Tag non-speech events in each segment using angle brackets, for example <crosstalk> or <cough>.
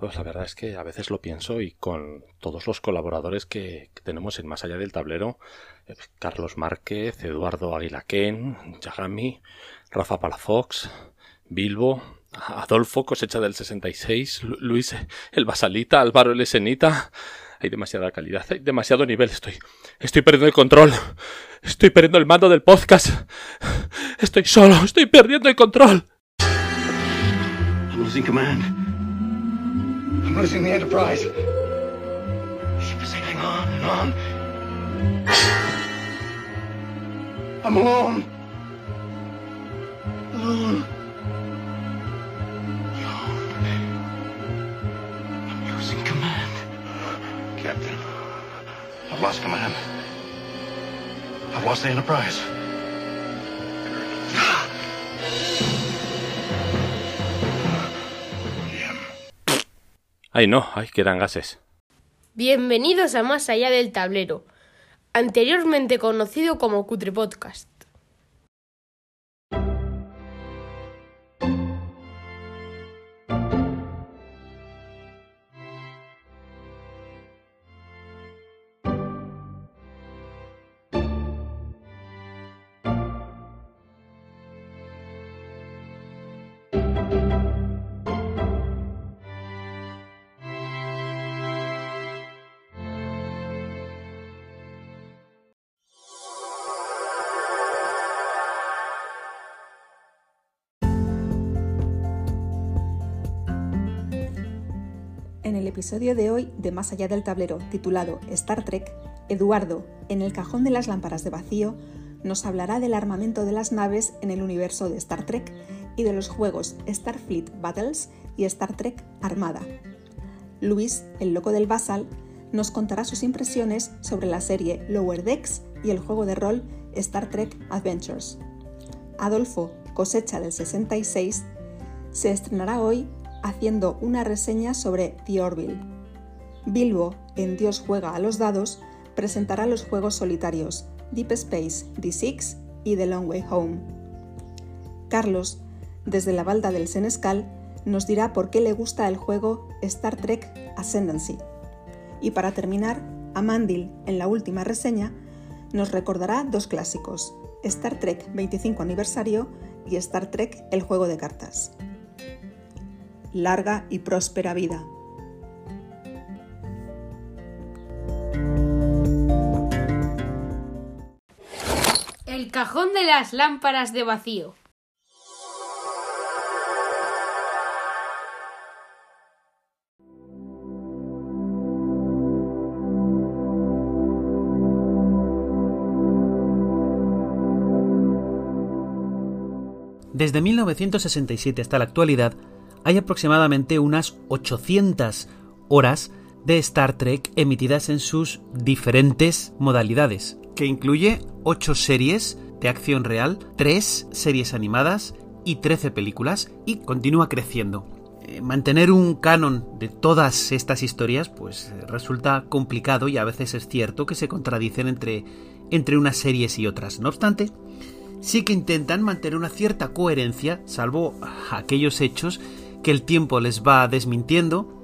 Pues la verdad es que a veces lo pienso y con todos los colaboradores que, tenemos en Más Allá del Tablero, eh, Carlos Márquez, Eduardo Aguilaquén, Yagami, Rafa Palafox, Bilbo, Adolfo, cosecha del 66, Luis el Basalita, Álvaro el Esenita. Hay demasiada calidad, hay demasiado nivel. Estoy, estoy perdiendo el control. Estoy perdiendo el mando del podcast. Estoy solo, estoy perdiendo el control. I'm losing command. I'm losing the Enterprise. Ship is hanging on and on. I'm alone. Alone. I'm losing command. Captain, I've lost command. I've lost the Enterprise. Ay, no, ay, que eran gases. Bienvenidos a Más Allá del Tablero, anteriormente conocido como Cutre Podcast. Episodio de hoy de Más allá del tablero, titulado Star Trek, Eduardo, en el cajón de las lámparas de vacío, nos hablará del armamento de las naves en el universo de Star Trek y de los juegos Starfleet Battles y Star Trek Armada. Luis, el loco del Basal, nos contará sus impresiones sobre la serie Lower Decks y el juego de rol Star Trek Adventures. Adolfo, cosecha del 66, se estrenará hoy haciendo una reseña sobre The Orville. Bilbo, en Dios juega a los dados, presentará los juegos solitarios Deep Space D6 y The Long Way Home. Carlos, desde la balda del Senescal, nos dirá por qué le gusta el juego Star Trek Ascendancy. Y para terminar, Amandil, en la última reseña, nos recordará dos clásicos, Star Trek 25 aniversario y Star Trek El juego de cartas larga y próspera vida. El cajón de las lámparas de vacío. Desde 1967 hasta la actualidad, hay aproximadamente unas 800 horas de Star Trek emitidas en sus diferentes modalidades, que incluye 8 series de acción real, 3 series animadas y 13 películas, y continúa creciendo. Eh, mantener un canon de todas estas historias pues resulta complicado y a veces es cierto que se contradicen entre, entre unas series y otras. No obstante, sí que intentan mantener una cierta coherencia, salvo aquellos hechos que el tiempo les va desmintiendo.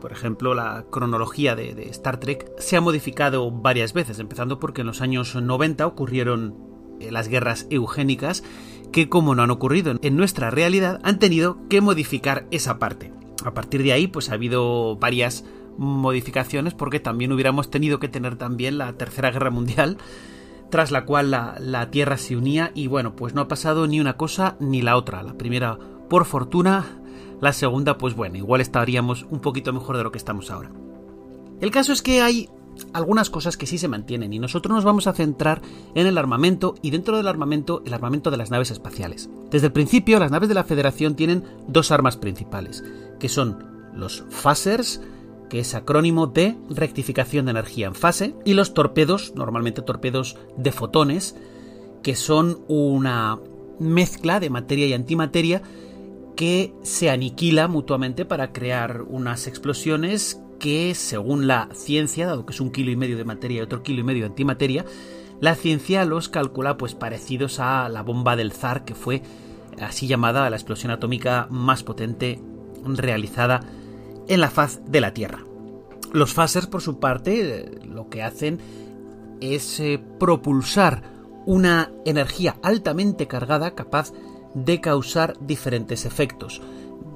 Por ejemplo, la cronología de, Star Trek se ha modificado varias veces, empezando porque en los años 90 ocurrieron eh, las guerras eugénicas, que como no han ocurrido en nuestra realidad, han tenido que modificar esa parte. A partir de ahí, pues ha habido varias modificaciones porque también hubiéramos tenido que tener también la Tercera Guerra Mundial, tras la cual la, la Tierra se unía y bueno, pues no ha pasado ni una cosa ni la otra. La primera, por fortuna, la segunda, pues bueno, igual estaríamos un poquito mejor de lo que estamos ahora. El caso es que hay algunas cosas que sí se mantienen y nosotros nos vamos a centrar en el armamento y dentro del armamento el armamento de las naves espaciales. Desde el principio las naves de la Federación tienen dos armas principales, que son los phasers, que es acrónimo de rectificación de energía en fase, y los torpedos, normalmente torpedos de fotones, que son una mezcla de materia y antimateria que se aniquila mutuamente para crear unas explosiones que, según la ciencia, dado que es un kilo y medio de materia y otro kilo y medio de antimateria, la ciencia los calcula pues parecidos a la bomba del zar, que fue así llamada la explosión atómica más potente realizada en la faz de la Tierra. Los phasers, por su parte, lo que hacen es eh, propulsar una energía altamente cargada capaz de causar diferentes efectos.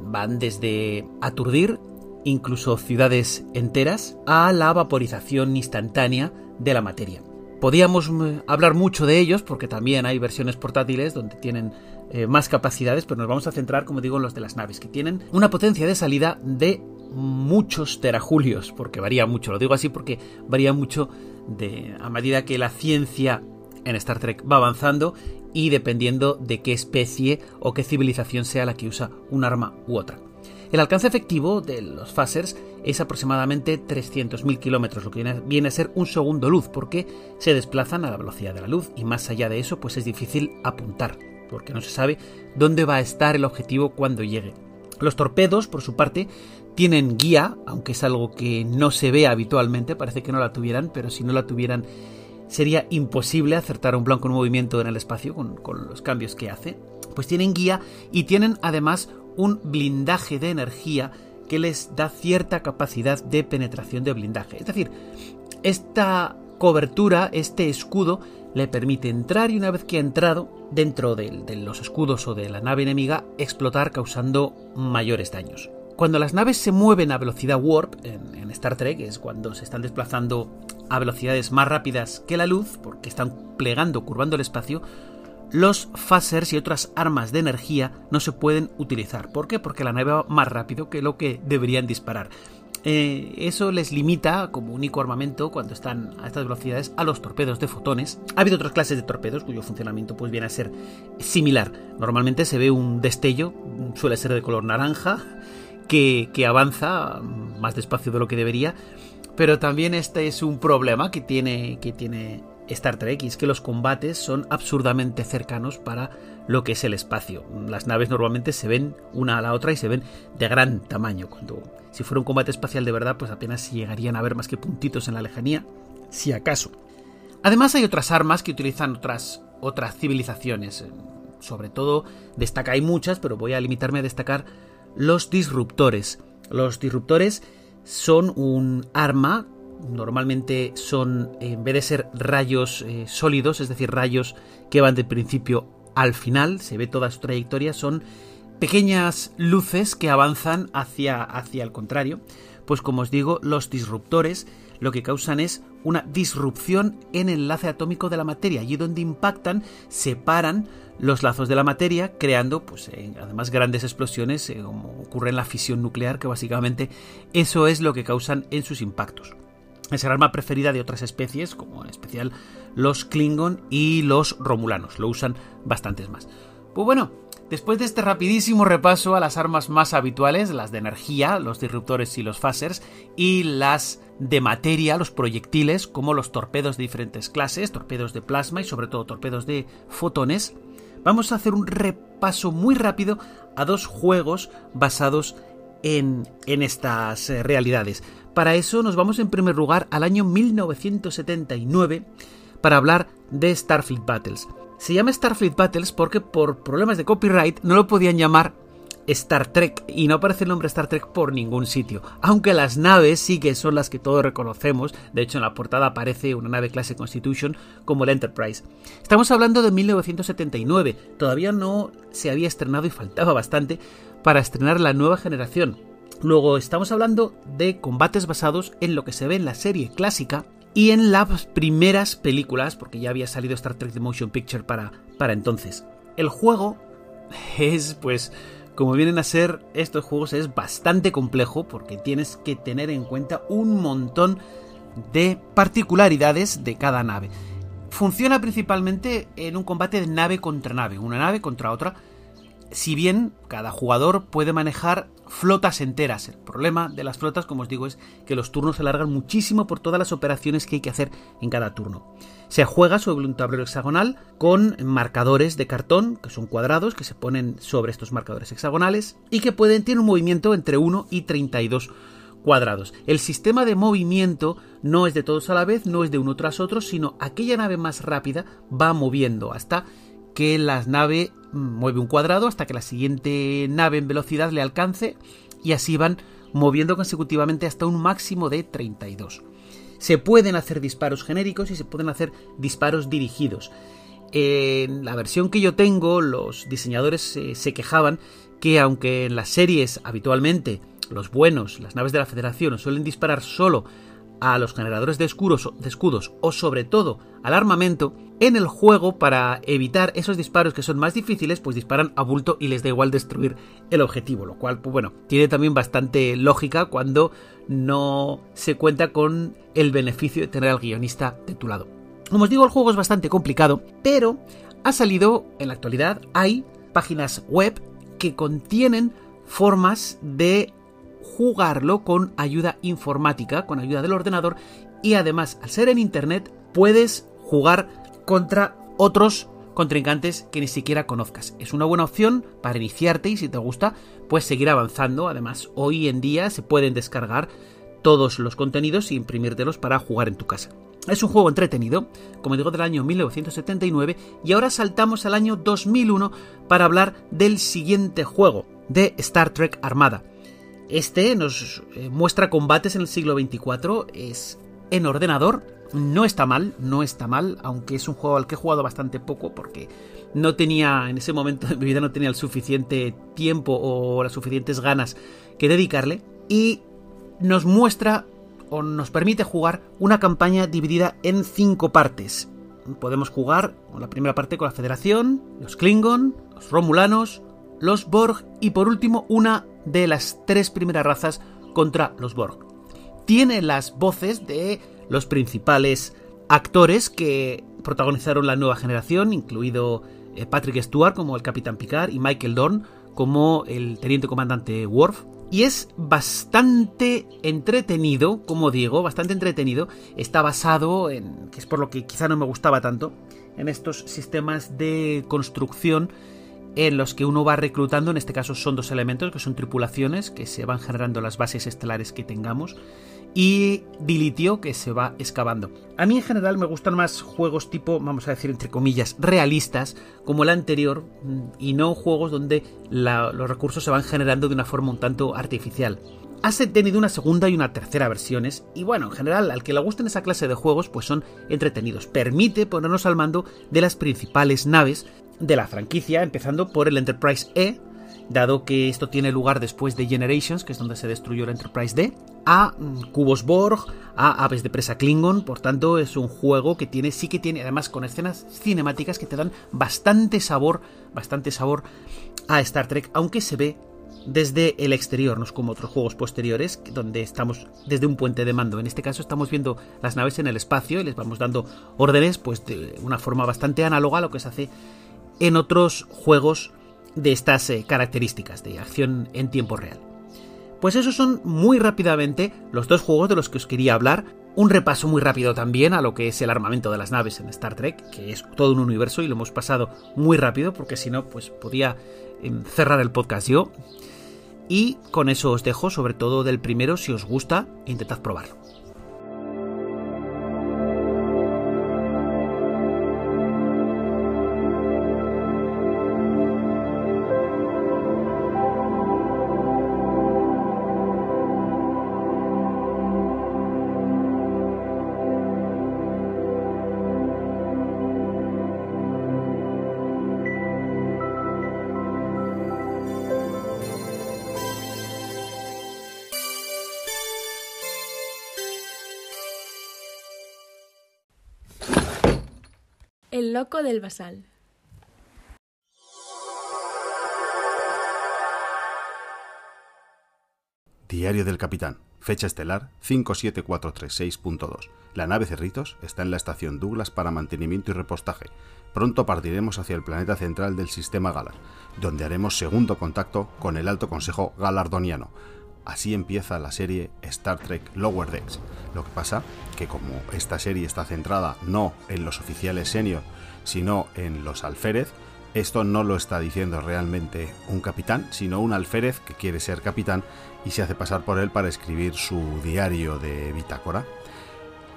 Van desde aturdir incluso ciudades enteras a la vaporización instantánea de la materia. Podíamos mm, hablar mucho de ellos porque también hay versiones portátiles donde tienen eh, más capacidades, pero nos vamos a centrar, como digo, en los de las naves, que tienen una potencia de salida de muchos terajulios, porque varía mucho, lo digo así porque varía mucho de, a medida que la ciencia en Star Trek va avanzando y dependiendo de qué especie o qué civilización sea la que usa un arma u otra. El alcance efectivo de los phasers es aproximadamente 300.000 kilómetros, lo que viene a ser un segundo luz, porque se desplazan a la velocidad de la luz y más allá de eso, pues es difícil apuntar, porque no se sabe dónde va a estar el objetivo cuando llegue. Los torpedos, por su parte, tienen guía, aunque es algo que no se ve habitualmente, parece que no la tuvieran, pero si no la tuvieran sería imposible acertar un blanco en movimiento en el espacio con, con los cambios que hace. Pues tienen guía y tienen además un blindaje de energía que les da cierta capacidad de penetración de blindaje. Es decir, esta cobertura, este escudo, le permite entrar y una vez que ha entrado dentro de, los escudos o de la nave enemiga, explotar causando mayores daños. Cuando las naves se mueven a velocidad warp en, en Star Trek, es cuando se están desplazando a velocidades más rápidas que la luz, porque están plegando, curvando el espacio, los phasers y otras armas de energía no se pueden utilizar. ¿Por qué? Porque la nave va más rápido que lo que deberían disparar. Eh, eso les limita como único armamento cuando están a estas velocidades a los torpedos de fotones. Ha habido otras clases de torpedos cuyo funcionamiento pues viene a ser similar. Normalmente se ve un destello, suele ser de color naranja, que, que avanza más despacio de lo que debería. Pero también este es un problema que tiene, que tiene Star Trek y es que los combates son absurdamente cercanos para lo que es el espacio. Las naves normalmente se ven una a la otra y se ven de gran tamaño. Cuando si fuera un combate espacial de verdad, pues apenas llegarían a ver más que puntitos en la lejanía, si acaso. Además hay otras armas que utilizan otras otras civilizaciones. Sobre todo destaca hay muchas, pero voy a limitarme a destacar los disruptores. Los disruptores son un arma normalmente son, en vez de ser rayos eh, sólidos, es decir, rayos que van de principio al final, se ve toda su trayectoria, son pequeñas luces que avanzan hacia, hacia el contrario. Pues como os digo, los disruptores lo que causan es una disrupción en el enlace atómico de la materia. Allí donde impactan, separan los lazos de la materia, creando, pues, además, grandes explosiones, eh, como ocurre en la fisión nuclear, que básicamente eso es lo que causan en sus impactos. Es el arma preferida de otras especies, como en especial los Klingon y los Romulanos. Lo usan bastantes más. Pues bueno, después de este rapidísimo repaso a las armas más habituales, las de energía, los disruptores y los phasers, y las de materia, los proyectiles, como los torpedos de diferentes clases, torpedos de plasma y sobre todo torpedos de fotones, vamos a hacer un repaso muy rápido a dos juegos basados en, en estas eh, realidades. Para eso nos vamos en primer lugar al año 1979 para hablar de Starfleet Battles. Se llama Starfleet Battles porque por problemas de copyright no lo podían llamar Star Trek y no aparece el nombre Star Trek por ningún sitio, aunque las naves sí que son las que todos reconocemos, de hecho en la portada aparece una nave clase Constitution como el Enterprise. Estamos hablando de 1979, todavía no se había estrenado y faltaba bastante para estrenar la nueva generación, Luego estamos hablando de combates basados en lo que se ve en la serie clásica y en las primeras películas, porque ya había salido Star Trek The Motion Picture para, para entonces. El juego es, pues, como vienen a ser estos juegos, es bastante complejo porque tienes que tener en cuenta un montón de particularidades de cada nave. Funciona principalmente en un combate de nave contra nave, una nave contra otra, si bien cada jugador puede manejar flotas enteras. El problema de las flotas, como os digo, es que los turnos se alargan muchísimo por todas las operaciones que hay que hacer en cada turno. Se juega sobre un tablero hexagonal con marcadores de cartón, que son cuadrados, que se ponen sobre estos marcadores hexagonales y que pueden tener un movimiento entre 1 y 32 cuadrados. El sistema de movimiento no es de todos a la vez, no es de uno tras otro, sino aquella nave más rápida va moviendo hasta que la nave mueve un cuadrado hasta que la siguiente nave en velocidad le alcance y así van moviendo consecutivamente hasta un máximo de 32. Se pueden hacer disparos genéricos y se pueden hacer disparos dirigidos. En la versión que yo tengo, los diseñadores se quejaban que aunque en las series habitualmente los buenos, las naves de la Federación, suelen disparar solo a los generadores de escudos, de escudos o sobre todo al armamento, en el juego para evitar esos disparos que son más difíciles, pues disparan a bulto y les da igual destruir el objetivo, lo cual, pues bueno, tiene también bastante lógica cuando no se cuenta con el beneficio de tener al guionista de tu lado. Como os digo, el juego es bastante complicado, pero ha salido, en la actualidad, hay páginas web que contienen formas de jugarlo con ayuda informática, con ayuda del ordenador y además al ser en internet puedes jugar contra otros contrincantes que ni siquiera conozcas. Es una buena opción para iniciarte y si te gusta, pues seguir avanzando. Además, hoy en día se pueden descargar todos los contenidos e imprimírtelos para jugar en tu casa. Es un juego entretenido, como digo, del año 1979 y ahora saltamos al año 2001 para hablar del siguiente juego, de Star Trek Armada. Este nos eh, muestra combates en el siglo 24, es en ordenador, no está mal, no está mal, aunque es un juego al que he jugado bastante poco porque no tenía, en ese momento de mi vida no tenía el suficiente tiempo o las suficientes ganas que dedicarle y nos muestra o nos permite jugar una campaña dividida en cinco partes. Podemos jugar la primera parte con la Federación, los Klingon, los Romulanos, los Borg y por último una de las tres primeras razas contra los Borg. Tiene las voces de los principales actores que protagonizaron la nueva generación, incluido eh, Patrick Stewart como el Capitán Picard y Michael Dorn como el Teniente Comandante Worf. Y es bastante entretenido, como digo, bastante entretenido. Está basado en, que es por lo que quizá no me gustaba tanto, en estos sistemas de construcción en los que uno va reclutando, en este caso son dos elementos, que son tripulaciones, que se van generando las bases estelares que tengamos, y dilitio, que se va excavando. A mí en general me gustan más juegos tipo, vamos a decir entre comillas, realistas, como el anterior, y no juegos donde los recursos se van generando de una forma un tanto artificial. Has tenido una segunda y una tercera versiones, y bueno, en general, al que le gusten esa clase de juegos, pues son entretenidos. Permite ponernos al mando de las principales naves de la franquicia, empezando por el Enterprise E, dado que esto tiene lugar después de Generations, que es donde se destruyó el Enterprise D, a mm, cubos Borg, a aves de presa Klingon, por tanto es un juego que tiene, sí que tiene, además con escenas cinemáticas que te dan bastante sabor, bastante sabor a Star Trek, aunque se ve desde el exterior, no es como otros juegos posteriores, donde estamos desde un puente de mando. En este caso estamos viendo las naves en el espacio y les vamos dando órdenes, pues de una forma bastante análoga a lo que se hace en otros juegos de estas eh, características de acción en tiempo real. Pues esos son muy rápidamente los dos juegos de los que os quería hablar. Un repaso muy rápido también a lo que es el armamento de las naves en Star Trek, que es todo un universo y lo hemos pasado muy rápido porque si no, pues podía em, cerrar el podcast yo. Y con eso os dejo, sobre todo del primero, si os gusta, intentad probarlo. El loco del basal. Diario del Capitán. Fecha estelar 57436.2. La nave Cerritos está en la estación Douglas para mantenimiento y repostaje. Pronto partiremos hacia el planeta central del sistema Galar, donde haremos segundo contacto con el Alto Consejo Galardoniano. Así empieza la serie Star Trek Lower Decks. Lo que pasa que como esta serie está centrada no en los oficiales senior, sino en los alférez, esto no lo está diciendo realmente un capitán, sino un alférez que quiere ser capitán y se hace pasar por él para escribir su diario de bitácora.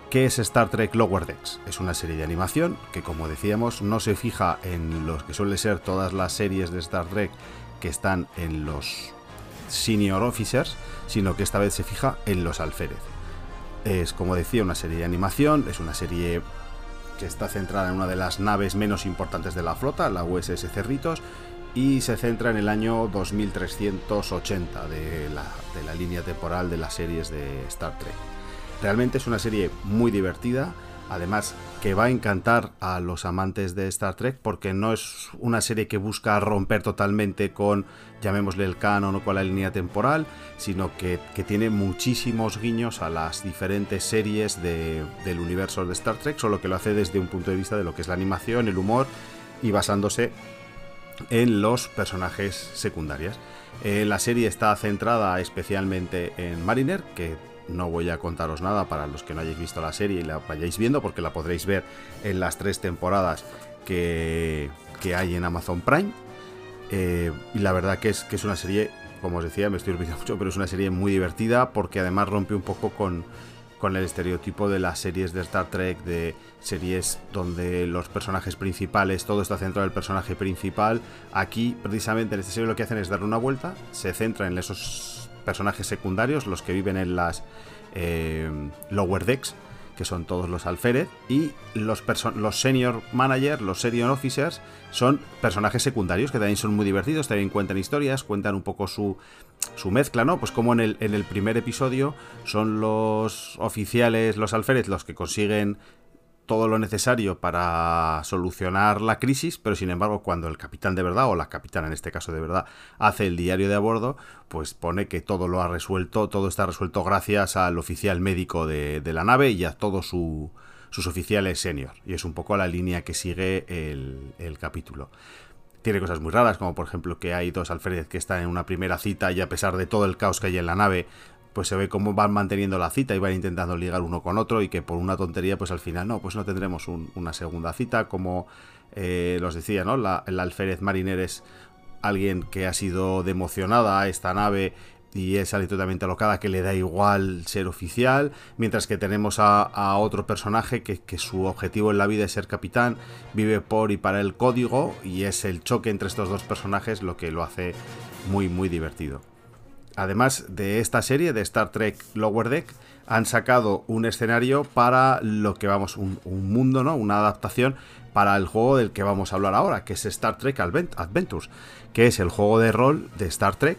¿Qué es Star Trek Lower Decks? Es una serie de animación que, como decíamos, no se fija en los que suele ser todas las series de Star Trek que están en los senior officers, sino que esta vez se fija en los alférez. Es, como decía, una serie de animación, es una serie que está centrada en una de las naves menos importantes de la flota, la USS Cerritos, y se centra en el año 2380 de la, de la línea temporal de las series de Star Trek. Realmente es una serie muy divertida, además que va a encantar a los amantes de Star Trek porque no es una serie que busca romper totalmente con, llamémosle el canon o con la línea temporal, sino que, tiene muchísimos guiños a las diferentes series del universo de Star Trek, solo que lo hace desde un punto de vista de lo que es la animación, el humor y basándose en los personajes secundarios. Eh, la serie está centrada especialmente en Mariner, que no voy a contaros nada para los que no hayáis visto la serie y la vayáis viendo, porque la podréis ver en las tres temporadas que, hay en Amazon Prime. Eh, y la verdad que es, que es una serie, como os decía, me estoy olvidando mucho, pero es una serie muy divertida porque además rompe un poco con, con el estereotipo de las series de Star Trek, de series donde los personajes principales, todo está centrado en el personaje principal. Aquí, precisamente en esta serie, lo que hacen es darle una vuelta, se centra en esos personajes secundarios, los que viven en las eh, lower decks, que son todos los alférez, y los, los senior managers, los senior officers, son personajes secundarios que también son muy divertidos, también cuentan historias, cuentan un poco su, su mezcla, ¿no? Pues como en el, en el primer episodio son los oficiales, los alférez, los que consiguen todo lo necesario para solucionar la crisis, pero sin embargo cuando el capitán de verdad, o la capitana en este caso de verdad, hace el diario de a bordo, pues pone que todo lo ha resuelto, todo está resuelto gracias al oficial médico de, la nave y a todos sus oficiales senior. Y es un poco la línea que sigue el, el capítulo tiene cosas muy raras, como por ejemplo que hay dos alférez que están en una primera cita y a pesar de todo el caos que hay en la nave, pues se ve cómo van manteniendo la cita y van intentando ligar uno con otro y que por una tontería pues al final no, pues no tendremos una segunda cita como eh, los decía, ¿no? La, el alférez mariner es alguien que ha sido democionada a esta nave y es alguien totalmente alocada que le da igual ser oficial, mientras que tenemos a, otro personaje que, que, su objetivo en la vida es ser capitán, vive por y para el código y es el choque entre estos dos personajes lo que lo hace muy muy divertido además de esta serie de Star Trek Lower Deck, han sacado un escenario para lo que vamos, un, mundo, ¿no? Una adaptación para el juego del que vamos a hablar ahora, que es Star Trek Adventures, que es el juego de rol de Star Trek,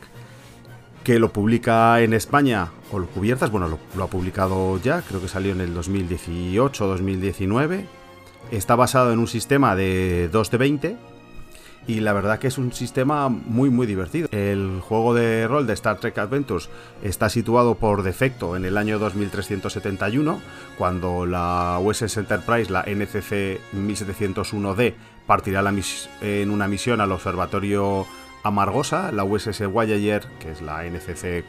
que lo publica en España, o lo cubiertas, bueno, lo, lo ha publicado ya, creo que salió en el 2018 o 2019. Está basado en un sistema de 2 de 20, y la verdad que es un sistema muy muy divertido. El juego de rol de Star Trek Adventures está situado por defecto en el año 2371, cuando la USS Enterprise, la NCC 1701D, partirá en una misión al observatorio Amargosa, la USS Voyager, que es la NCC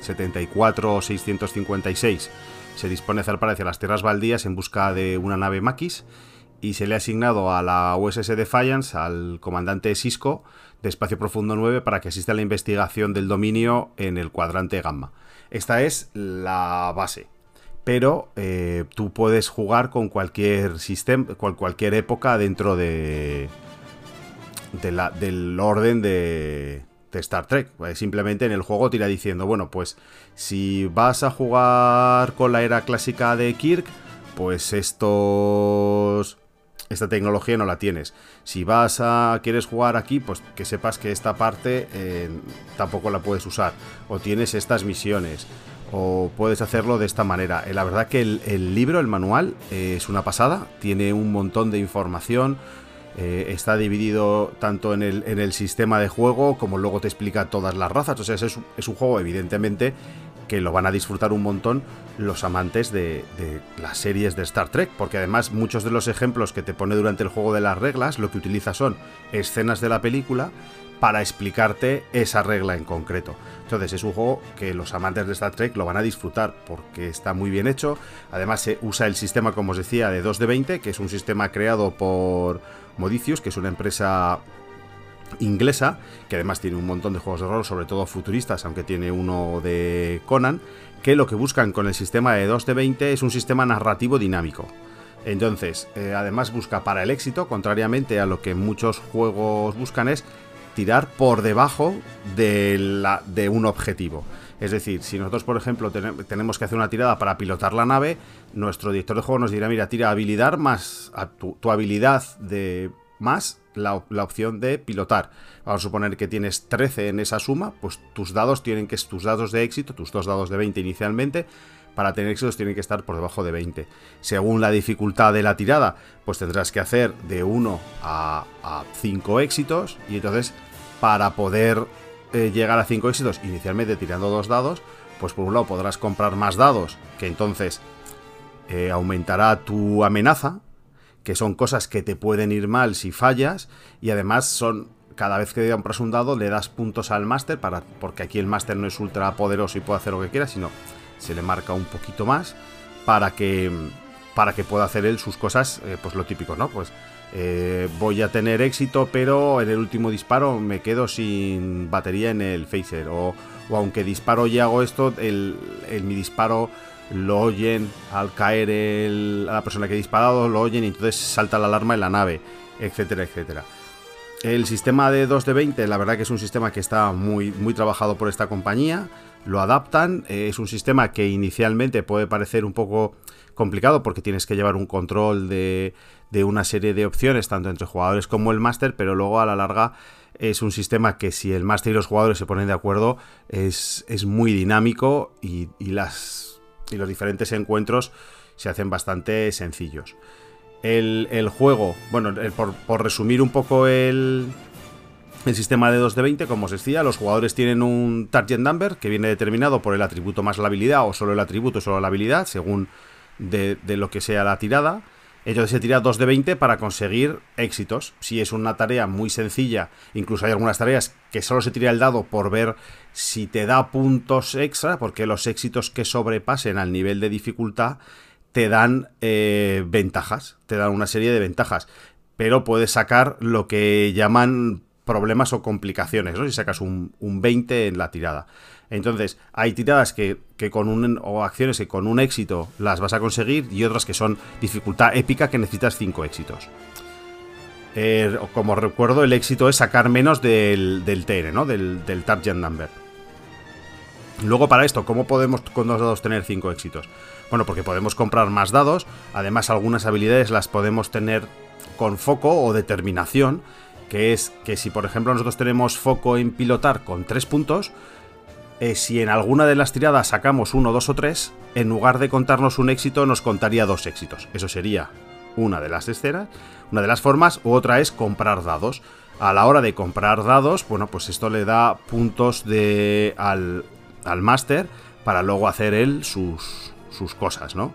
74656, se dispone a zarpar hacia las tierras baldías en busca de una nave Maquis y se le ha asignado a la USS Defiance, al comandante Cisco de Espacio Profundo 9, para que asista a la investigación del dominio en el cuadrante gamma. Esta es la base. Pero eh, tú puedes jugar con cualquier sistema, con cualquier época dentro de, del orden de, de Star Trek. Simplemente en el juego tira diciendo, bueno, pues si vas a jugar con la era clásica de Kirk, pues estos esta tecnología no la tienes. Si vas a quieres jugar aquí, pues que sepas que esta parte eh, tampoco la puedes usar. O tienes estas misiones. O puedes hacerlo de esta manera. Eh, la verdad que el, libro, el manual, eh, es una pasada. Tiene un montón de información. está dividido tanto en el, en el, sistema de juego como luego te explica todas las razas. O sea, es, es un juego evidentemente que lo van a disfrutar un montón los amantes de, las series de Star Trek, porque además muchos de los ejemplos que te pone durante el juego de las reglas lo que utiliza son escenas de la película para explicarte esa regla en concreto. Entonces es un juego que los amantes de Star Trek lo van a disfrutar porque está muy bien hecho. Además se usa el sistema, como os decía, de 2 de 20, que es un sistema creado por Modicius, que es una empresa inglesa, que además tiene un montón de juegos de rol, sobre todo futuristas, aunque tiene uno de Conan, que lo que buscan con el sistema de 2 de 20 es un sistema narrativo dinámico. Entonces, eh, además busca para el éxito, contrariamente a lo que muchos juegos buscan, es tirar por debajo de, la, de un objetivo. Es decir, si nosotros, por ejemplo, tenemos que hacer una tirada para pilotar la nave, nuestro director de juego nos dirá, mira, tira habilidad más tu, habilidad de más la, opción de pilotar. Vamos a suponer que tienes 13 en esa suma, pues tus dados tienen que, tus dados de éxito, tus dos dados de 20 inicialmente, para tener éxitos tienen que estar por debajo de 20. Según la dificultad de la tirada, pues tendrás que hacer de 1 a, 5 éxitos y entonces para poder eh, llegar a 5 éxitos inicialmente tirando dos dados, pues por un lado podrás comprar más dados, que entonces eh, aumentará tu amenaza, que son cosas que te pueden ir mal si fallas y además son cada vez que compras un dado le das puntos al máster para porque aquí el máster no es ultra poderoso y puede hacer lo que quiera, sino se le marca un poquito más para que, para que pueda hacer él sus cosas, eh, pues lo típico, ¿no? Pues eh, voy a tener éxito, pero en el último disparo me quedo sin batería en el phaser. O, aunque disparo y hago esto, el, mi disparo lo oyen al caer a la persona que ha disparado, lo oyen y entonces salta la alarma en la nave, etcétera, etcétera. El sistema de 2 de 20, la verdad que es un sistema que está muy, muy trabajado por esta compañía lo adaptan. Eh, es un sistema que inicialmente puede parecer un poco complicado porque tienes que llevar un control de, de una serie de opciones, tanto entre jugadores como el máster, pero luego a la larga es un sistema que si el máster y los jugadores se ponen de acuerdo es, es muy dinámico y, las, y los diferentes encuentros se hacen bastante sencillos. El, el juego, bueno, por, por resumir un poco el, el sistema de 2 de 20, como os decía, los jugadores tienen un target number que viene determinado por el atributo más la habilidad o solo el atributo, solo la habilidad, según de, lo que sea la tirada. Entonces se tira 2 de 20 para conseguir éxitos. Si es una tarea muy sencilla, incluso hay algunas tareas que solo se tira el dado por ver si te da puntos extra, porque los éxitos que sobrepasen al nivel de dificultad te dan eh, ventajas, te dan una serie de ventajas. Pero puedes sacar lo que llaman problemas o complicaciones, ¿no? Si sacas un, 20 en la tirada. Entonces, hay tiradas que, con un o acciones que con un éxito las vas a conseguir y otras que son dificultad épica que necesitas 5 éxitos. Eh, como recuerdo, el éxito es sacar menos del, del TN, ¿no? Del, del Target Number. Luego, para esto, ¿cómo podemos con dos dados tener 5 éxitos? Bueno, porque podemos comprar más dados. Además, algunas habilidades las podemos tener con foco o determinación que es que si por ejemplo nosotros tenemos foco en pilotar con 3 puntos, eh, si en alguna de las tiradas sacamos uno, dos o tres, en lugar de contarnos un éxito nos contaría dos éxitos. Eso sería una de las escenas, una de las formas, u otra es comprar dados. A la hora de comprar dados, bueno, pues esto le da puntos de, al, al máster para luego hacer él sus, sus cosas, ¿no?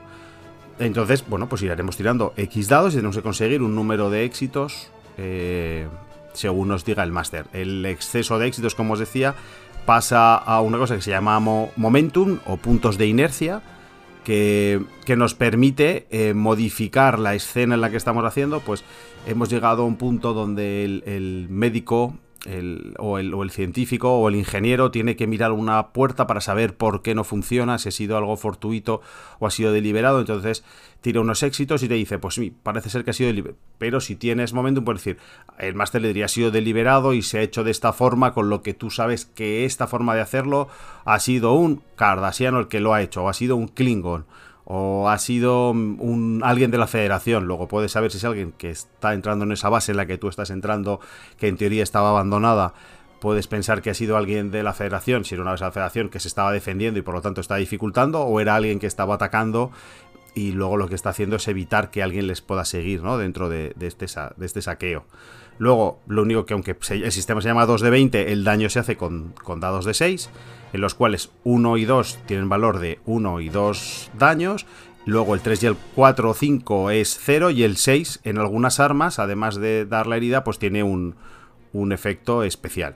Entonces, bueno, pues iremos tirando X dados y tenemos que conseguir un número de éxitos eh, según nos diga el máster. El exceso de éxitos, como os decía, pasa a una cosa que se llama momentum o puntos de inercia, que, nos permite eh, modificar la escena en la que estamos haciendo. Pues hemos llegado a un punto donde el médico o, el, científico o el ingeniero tiene que mirar una puerta para saber por qué no funciona, si ha sido algo fortuito o ha sido deliberado. Entonces tira unos éxitos y te dice, pues sí, parece ser que ha sido deliberado. Pero si tienes momentum, puedes decir, el máster le diría ha sido deliberado y se ha hecho de esta forma, con lo que tú sabes que esta forma de hacerlo ha sido un cardasiano el que lo ha hecho, o ha sido un Klingon o ha sido un, alguien de la federación. Luego puedes saber si es alguien que está entrando en esa base en la que tú estás entrando, que en teoría estaba abandonada. Puedes pensar que ha sido alguien de la federación, si era una de la federación que se estaba defendiendo y por lo tanto está dificultando, o era alguien que estaba atacando y luego lo que está haciendo es evitar que alguien les pueda seguir ¿no? dentro de, este, de este saqueo. Luego, lo único que aunque el sistema se llama 2 de 20, el daño se hace con, con dados de 6 en los cuales 1 y 2 tienen valor de 1 y 2 daños. Luego el 3 y el 4 o 5 es 0 y el 6 en algunas armas, además de dar la herida, pues tiene un, efecto especial.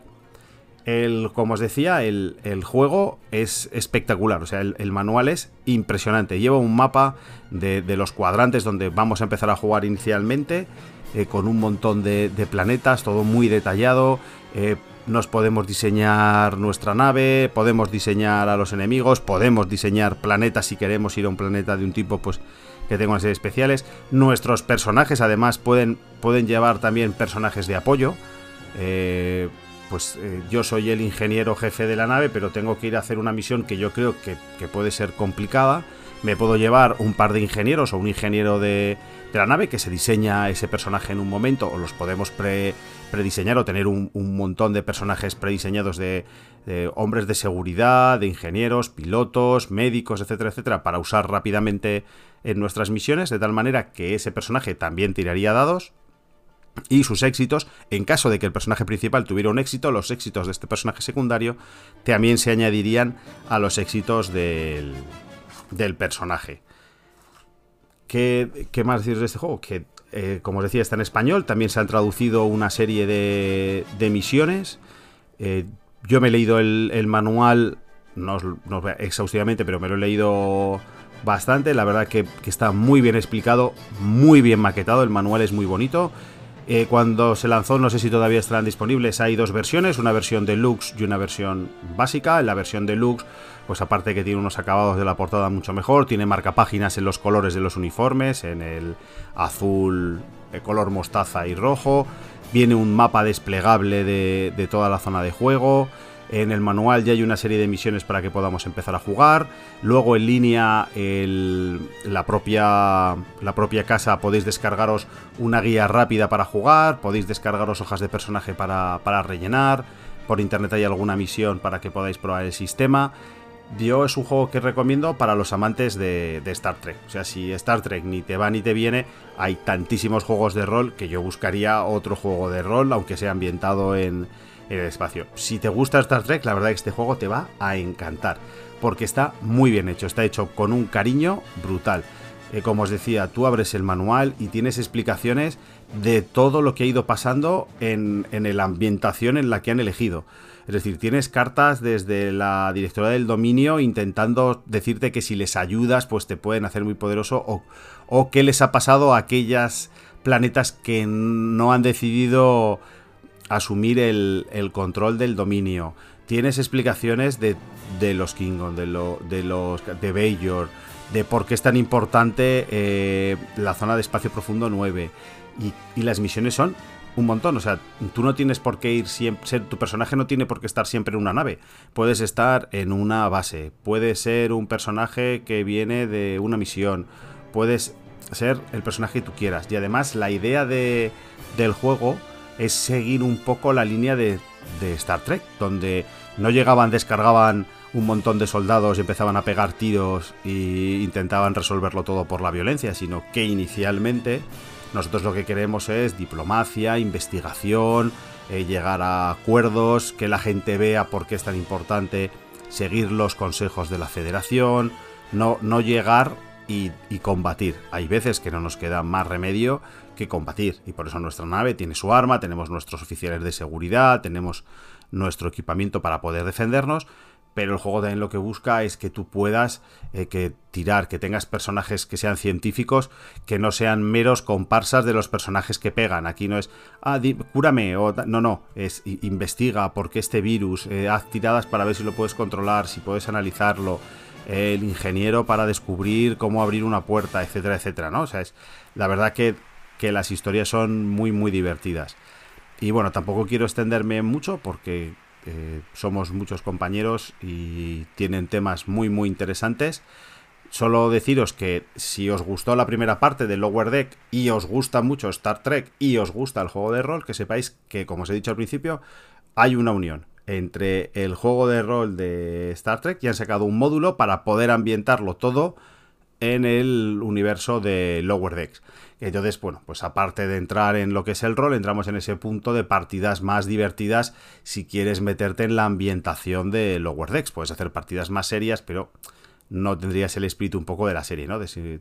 El, como os decía, el, juego es espectacular, o sea, el, manual es impresionante. Lleva un mapa de, los cuadrantes donde vamos a empezar a jugar inicialmente, eh, con un montón de, planetas, todo muy detallado. Eh, nos podemos diseñar nuestra nave, podemos diseñar a los enemigos, podemos diseñar planetas si queremos ir a un planeta de un tipo pues que tenga una serie especiales. Nuestros personajes además pueden, pueden llevar también personajes de apoyo. Eh, pues eh, yo soy el ingeniero jefe de la nave, pero tengo que ir a hacer una misión que yo creo que, puede ser complicada. Me puedo llevar un par de ingenieros o un ingeniero de, la nave que se diseña ese personaje en un momento, o los podemos prediseñar o tener un, montón de personajes prediseñados de, de, hombres de seguridad, de ingenieros, pilotos, médicos, etcétera, etcétera, para usar rápidamente en nuestras misiones, de tal manera que ese personaje también tiraría dados y sus éxitos, en caso de que el personaje principal tuviera un éxito, los éxitos de este personaje secundario también se añadirían a los éxitos del, del personaje. ¿Qué, más decir de este juego? Que, eh, como os decía, está en español, también se han traducido una serie de, de misiones. Eh, yo me he leído el, manual, no, no, exhaustivamente, pero me lo he leído bastante. La verdad que, que está muy bien explicado, muy bien maquetado, el manual es muy bonito. Eh, cuando se lanzó, no sé si todavía estarán disponibles, hay dos versiones, una versión deluxe y una versión básica. En la versión deluxe, pues aparte que tiene unos acabados de la portada mucho mejor, tiene marcapáginas en los colores de los uniformes, en el azul, el color mostaza y rojo. Viene un mapa desplegable de toda la zona de juego. En el manual ya hay una serie de misiones para que podamos empezar a jugar. Luego en línea, la, propia, la propia casa, podéis descargaros una guía rápida para jugar, podéis descargaros hojas de personaje para, rellenar. Por internet hay alguna misión para que podáis probar el sistema. Yo es un juego que recomiendo para los amantes de, de, Star Trek. O sea, si Star Trek ni te va ni te viene, hay tantísimos juegos de rol que yo buscaría otro juego de rol, aunque sea ambientado en, en el espacio. Si te gusta Star Trek, la verdad que este juego te va a encantar, porque está muy bien hecho, está hecho con un cariño brutal. Eh, como os decía, tú abres el manual y tienes explicaciones de todo lo que ha ido pasando en, en la ambientación en la que han elegido. Es decir, tienes cartas desde la directora del dominio intentando decirte que si les ayudas, pues te pueden hacer muy poderoso o, o qué les ha pasado a aquellas planetas que no han decidido asumir el, control del dominio. Tienes explicaciones de, los Klingon, de, lo, de los de Bajor, de por qué es tan importante eh, la zona de espacio profundo 9. Y, las misiones son un montón. O sea, tú no tienes por qué ir siempre. Tu personaje no tiene por qué estar siempre en una nave. Puedes estar en una base. Puede ser un personaje que viene de una misión. Puedes ser el personaje que tú quieras. Y además, la idea de, del juego es seguir un poco la línea de, Star Trek, donde no llegaban, descargaban un montón de soldados y empezaban a pegar tiros e intentaban resolverlo todo por la violencia, sino que inicialmente nosotros lo que queremos es diplomacia, investigación, eh, llegar a acuerdos, que la gente vea por qué es tan importante seguir los consejos de la federación, no, no llegar y, y combatir. Hay veces que no nos queda más remedio que combatir. Y por eso nuestra nave tiene su arma, tenemos nuestros oficiales de seguridad, tenemos nuestro equipamiento para poder defendernos. Pero el juego también lo que busca es que tú puedas eh, que tirar, que tengas personajes que sean científicos, que no sean meros comparsas de los personajes que pegan. Aquí no es, ah, cúrame, o no, no, es investiga por qué este virus, eh, haz tiradas para ver si lo puedes controlar, si puedes analizarlo, el ingeniero para descubrir cómo abrir una puerta, etcétera, etcétera, ¿no? O sea, es la verdad que que las historias son muy, muy divertidas. Y bueno, tampoco quiero extenderme mucho porque eh, somos muchos compañeros y tienen temas muy, muy interesantes. Solo deciros que si os gustó la primera parte de Lower Deck y os gusta mucho Star Trek y os gusta el juego de rol, que sepáis que, como os he dicho al principio, hay una unión entre el juego de rol de Star Trek y han sacado un módulo para poder ambientarlo todo en el universo de Lower Decks. Entonces, bueno, pues aparte de entrar en lo que es el rol, entramos en ese punto de partidas más divertidas si quieres meterte en la ambientación de Lower. Puedes hacer partidas más serias, pero no tendrías el espíritu un poco de la serie, ¿no? De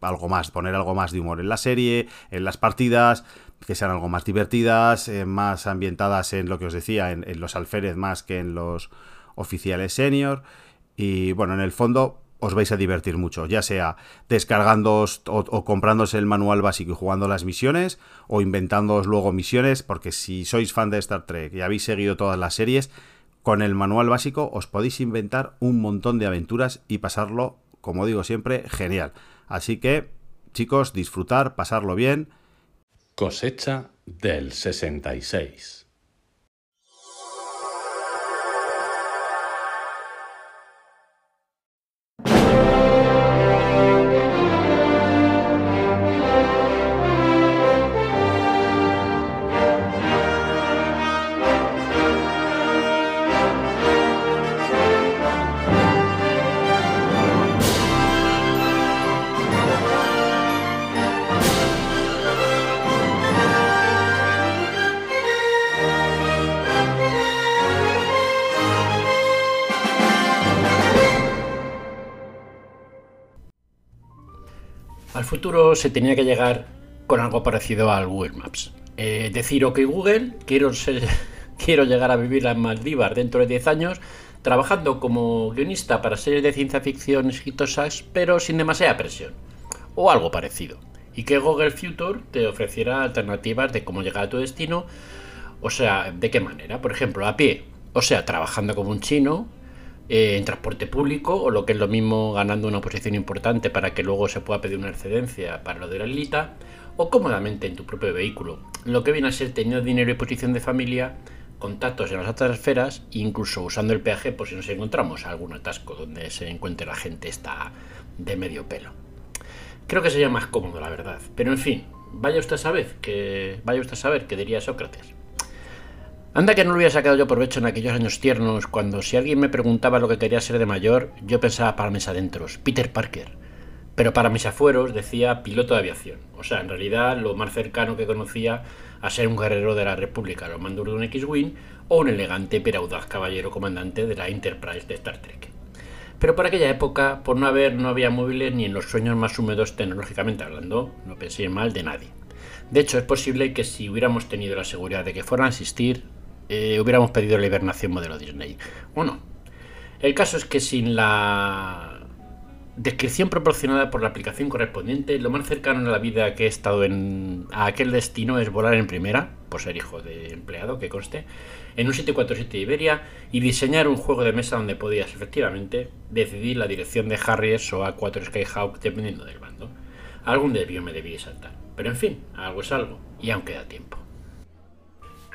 algo más, poner algo más de humor en la serie, en las partidas, que sean algo más divertidas, eh, más ambientadas en lo que os decía, en, en los alférez más que en los oficiales senior. Y bueno, en el fondo os vais a divertir mucho, ya sea descargando o, o comprándose el manual básico y jugando las misiones, o inventándoos luego misiones, porque si sois fan de Star Trek y habéis seguido todas las series, con el manual básico os podéis inventar un montón de aventuras y pasarlo, como digo siempre, genial. Así que, chicos, disfrutar, pasarlo bien. Cosecha del 66. Futuro se tenía que llegar con algo parecido al Google Maps. Eh, decir, ok Google, quiero, <laughs> quiero llegar a vivir en Maldivas dentro de 10 años, trabajando como guionista para series de ciencia ficción exitosas, pero sin demasiada presión. O algo parecido. Y que Google Future te ofreciera alternativas de cómo llegar a tu destino. O sea, ¿de qué manera? Por ejemplo, a pie. O sea, trabajando como un chino, eh, en transporte público, o lo que es lo mismo, ganando una posición importante para que luego se pueda pedir una excedencia para lo de la lita, o cómodamente en tu propio vehículo. Lo que viene a ser teniendo dinero y posición de familia contactos en las altas esferas, incluso usando el peaje por si nos encontramos algún atasco donde se encuentre la gente está de medio pelo. Creo que sería más cómodo, la verdad. Pero en fin, vaya usted a saber que vaya usted a saber que diría Sócrates. Anda que no lo hubiera sacado yo provecho en aquellos años tiernos, cuando si alguien me preguntaba lo que quería ser de mayor, yo pensaba para mis adentros, Peter Parker. Pero para mis afueros decía piloto de aviación. O sea, en realidad lo más cercano que conocía a ser un guerrero de la República, los mandos de un X-Wing o un elegante pero audaz caballero comandante de la Enterprise de Star Trek. Pero por aquella época, por no haber, no había móviles ni en los sueños más húmedos tecnológicamente hablando, no pensé mal de nadie. De hecho, es posible que si hubiéramos tenido la seguridad de que fueran a existir, eh, hubiéramos pedido la hibernación modelo Disney. ¿O no? El caso es que sin la descripción proporcionada por la aplicación correspondiente, lo más cercano a la vida que he estado en a aquel destino es volar en primera, por ser hijo de empleado, que conste, en un 747 Iberia y diseñar un juego de mesa donde podías efectivamente decidir la dirección de Harriers o A4 Skyhawk dependiendo del bando. Algún desvío me debía saltar, pero en fin, algo es algo y aún queda tiempo.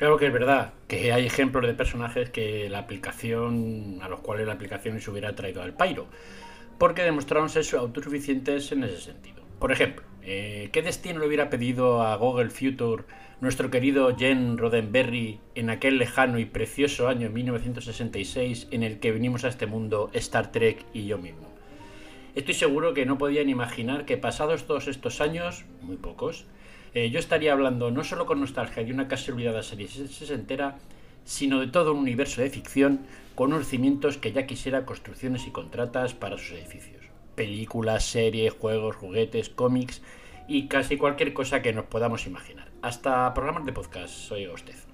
Claro que es verdad que hay ejemplos de personajes que la aplicación, a los cuales la aplicación se hubiera traído al pairo, porque demostraron ser autosuficientes en ese sentido. Por ejemplo, eh, ¿qué destino le hubiera pedido a Google Future nuestro querido Jen Roddenberry en aquel lejano y precioso año 1966 en el que vinimos a este mundo Star Trek y yo mismo? Estoy seguro que no podían imaginar que pasados todos estos años, muy pocos, eh, yo estaría hablando no solo con nostalgia de una casi olvidada serie sesentera, sino de todo un universo de ficción con unos cimientos que ya quisiera construcciones y contratas para sus edificios. Películas, series, juegos, juguetes, cómics y casi cualquier cosa que nos podamos imaginar. Hasta programas de podcast, soy usted.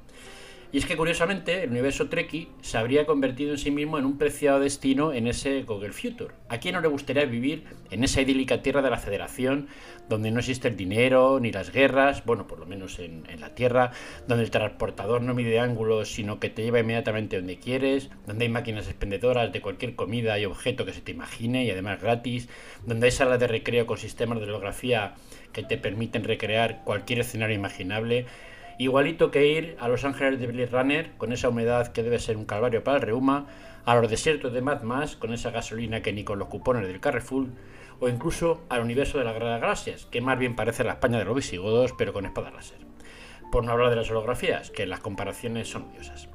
Y es que curiosamente el universo Trekkie se habría convertido en sí mismo en un preciado destino en ese Google Future. ¿A quién no le gustaría vivir en esa idílica tierra de la Federación, donde no existe el dinero ni las guerras, bueno, por lo menos en, la Tierra, donde el transportador no mide ángulos, sino que te lleva inmediatamente donde quieres, donde hay máquinas expendedoras de cualquier comida y objeto que se te imagine y además gratis, donde hay salas de recreo con sistemas de holografía que te permiten recrear cualquier escenario imaginable Igualito que ir a Los Ángeles de Blade Runner, con esa humedad que debe ser un calvario para el reuma, a los desiertos de Mad Max, con esa gasolina que ni con los cupones del Carrefour, o incluso al universo de las Galaxias, que más bien parece la España de los visigodos, pero con espada láser. Por no hablar de las holografías, que las comparaciones son odiosas.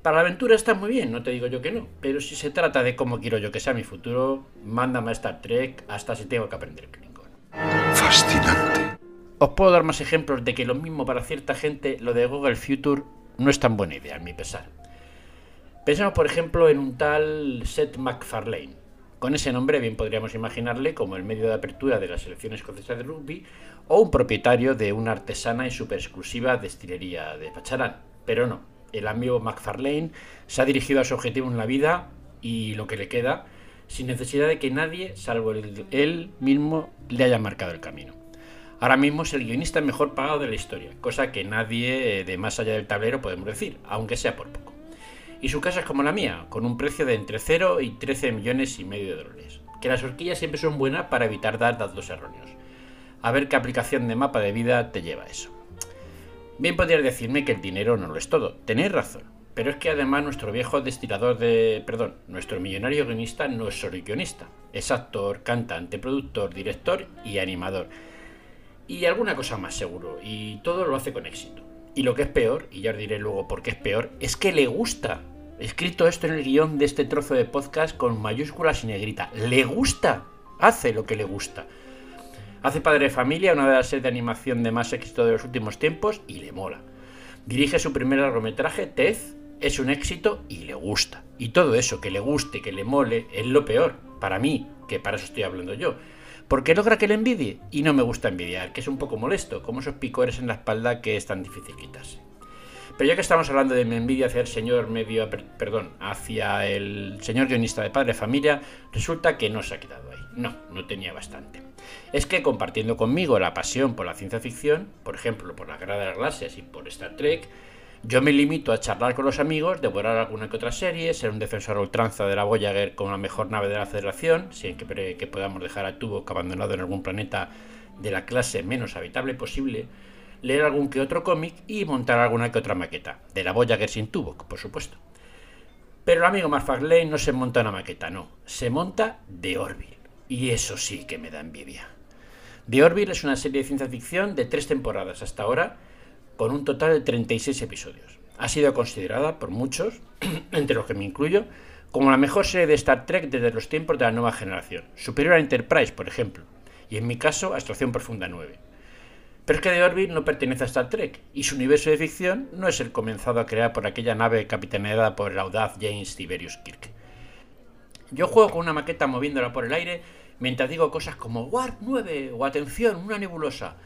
Para la aventura está muy bien, no te digo yo que no, pero si se trata de cómo quiero yo que sea mi futuro, mándame a Star Trek hasta si tengo que aprender Klingon. Fascinante. Os puedo dar más ejemplos de que lo mismo para cierta gente lo de Google Future no es tan buena idea, a mi pesar. Pensemos, por ejemplo, en un tal Seth MacFarlane. Con ese nombre bien podríamos imaginarle como el medio de apertura de la selección escocesa de rugby o un propietario de una artesana y super exclusiva destilería de Pacharán. Pero no, el amigo MacFarlane se ha dirigido a su objetivo en la vida y lo que le queda sin necesidad de que nadie, salvo él mismo, le haya marcado el camino. Ahora mismo es el guionista mejor pagado de la historia, cosa que nadie de más allá del tablero podemos decir, aunque sea por poco. Y su casa es como la mía, con un precio de entre 0 y 13 millones y medio de dólares. Que las horquillas siempre son buenas para evitar dar datos erróneos. A ver qué aplicación de mapa de vida te lleva eso. Bien podrías decirme que el dinero no lo es todo. Tenéis razón. Pero es que además nuestro viejo destilador de... Perdón, nuestro millonario guionista no es solo guionista. Es actor, cantante, productor, director y animador y alguna cosa más seguro, y todo lo hace con éxito. Y lo que es peor, y ya os diré luego por qué es peor, es que le gusta. He escrito esto en el guion de este trozo de podcast con mayúsculas y negrita. Le gusta. Hace lo que le gusta. Hace Padre de Familia, una de las series de animación de más éxito de los últimos tiempos, y le mola. Dirige su primer largometraje, Tez, es un éxito y le gusta. Y todo eso, que le guste, que le mole, es lo peor, para mí, que para eso estoy hablando yo porque logra que le envidie y no me gusta envidiar, que es un poco molesto, como esos picores en la espalda que es tan difícil quitarse. Pero ya que estamos hablando de mi envidia hacia el señor medio, perdón, hacia el señor guionista de Padre Familia, resulta que no se ha quedado ahí. No, no tenía bastante. Es que compartiendo conmigo la pasión por la ciencia ficción, por ejemplo, por la Guerra de las Galaxias y por Star Trek, yo me limito a charlar con los amigos, devorar alguna que otra serie, ser un defensor ultranza de la Voyager como la mejor nave de la Federación, siempre que podamos dejar a Tuvok abandonado en algún planeta de la clase menos habitable posible, leer algún que otro cómic y montar alguna que otra maqueta, de la Voyager sin Tuvok, por supuesto. Pero el amigo McFarlane no se monta una maqueta, no, se monta The Orville. Y eso sí que me da envidia. The Orville es una serie de ciencia ficción de tres temporadas hasta ahora, con un total de 36 episodios. Ha sido considerada por muchos, <clears throat> entre los que me incluyo, como la mejor serie de Star Trek desde los tiempos de la nueva generación, superior a Enterprise, por ejemplo, y en mi caso a Profunda 9. Pero es que The Orville no pertenece a Star Trek, y su universo de ficción no es el comenzado a crear por aquella nave capitaneada por el audaz James Tiberius Kirk. Yo juego con una maqueta moviéndola por el aire mientras digo cosas como Warp 9 o atención, una nebulosa.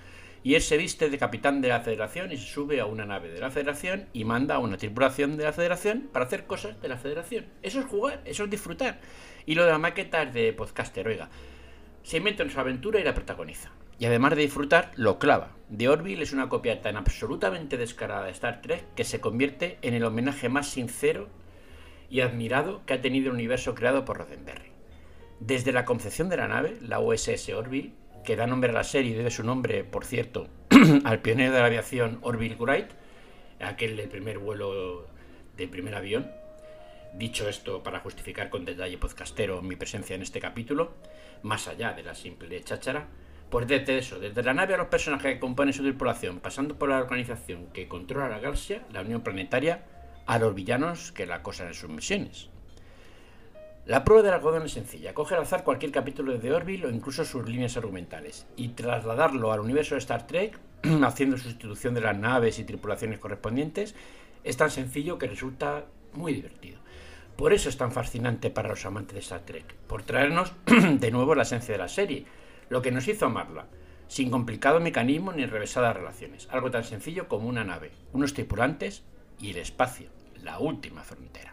Y él se viste de capitán de la Federación y se sube a una nave de la Federación y manda a una tripulación de la Federación para hacer cosas de la Federación. Eso es jugar, eso es disfrutar. Y lo de la maqueta es de podcaster, oiga. Se inventa en su aventura y la protagoniza y además de disfrutar, lo clava. The Orville es una copia tan absolutamente descarada de Star Trek que se convierte en el homenaje más sincero y admirado que ha tenido el universo creado por Roddenberry. Desde la concepción de la nave, la USS Orville, que da nombre a la serie y debe su nombre, por cierto, <clears throat> al pionero de la aviación Orville Wright, aquel del primer vuelo del primer avión. Dicho esto para justificar con detalle podcastero mi presencia en este capítulo, más allá de la simple cháchara, pues desde eso, desde la nave a los personajes que componen su tripulación, pasando por la organización que controla la galaxia, la Unión Planetaria, a los villanos que la acosan en sus misiones. La prueba del algodón es sencilla, coger al azar cualquier capítulo de Orville o incluso sus líneas argumentales y trasladarlo al universo de Star Trek, <clears throat> haciendo sustitución de las naves y tripulaciones correspondientes, es tan sencillo que resulta muy divertido. Por eso es tan fascinante para los amantes de Star Trek, por traernos <clears throat> de nuevo la esencia de la serie, lo que nos hizo amarla, sin complicado mecanismo ni revesadas relaciones, algo tan sencillo como una nave, unos tripulantes y el espacio, la última frontera.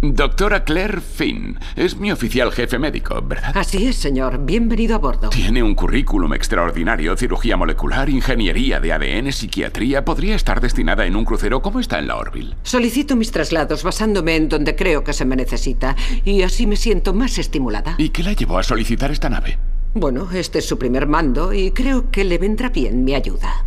Doctora Claire Finn, es mi oficial jefe médico, ¿verdad? Así es, señor. Bienvenido a bordo. Tiene un currículum extraordinario, cirugía molecular, ingeniería de ADN, psiquiatría. Podría estar destinada en un crucero. ¿Cómo está en la Orville? Solicito mis traslados basándome en donde creo que se me necesita y así me siento más estimulada. ¿Y qué la llevó a solicitar esta nave? Bueno, este es su primer mando y creo que le vendrá bien mi ayuda.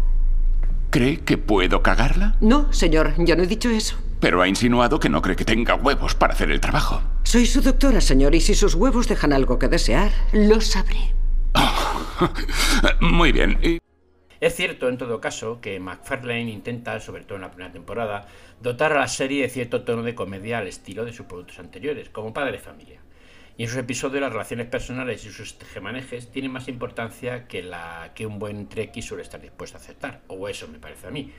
¿Cree que puedo cagarla? No, señor, yo no he dicho eso. Pero ha insinuado que no cree que tenga huevos para hacer el trabajo. Soy su doctora, señor, y si sus huevos dejan algo que desear, lo sabré. <laughs> muy bien. Es cierto, en todo caso, que McFarlane intenta, sobre todo en la primera temporada, dotar a la serie de cierto tono de comedia al estilo de sus productos anteriores, como Padre de Familia. Y en sus episodios las relaciones personales y sus tejemanejes tienen más importancia que la que un buen Trekkie suele estar dispuesto a aceptar, o eso me parece a mí.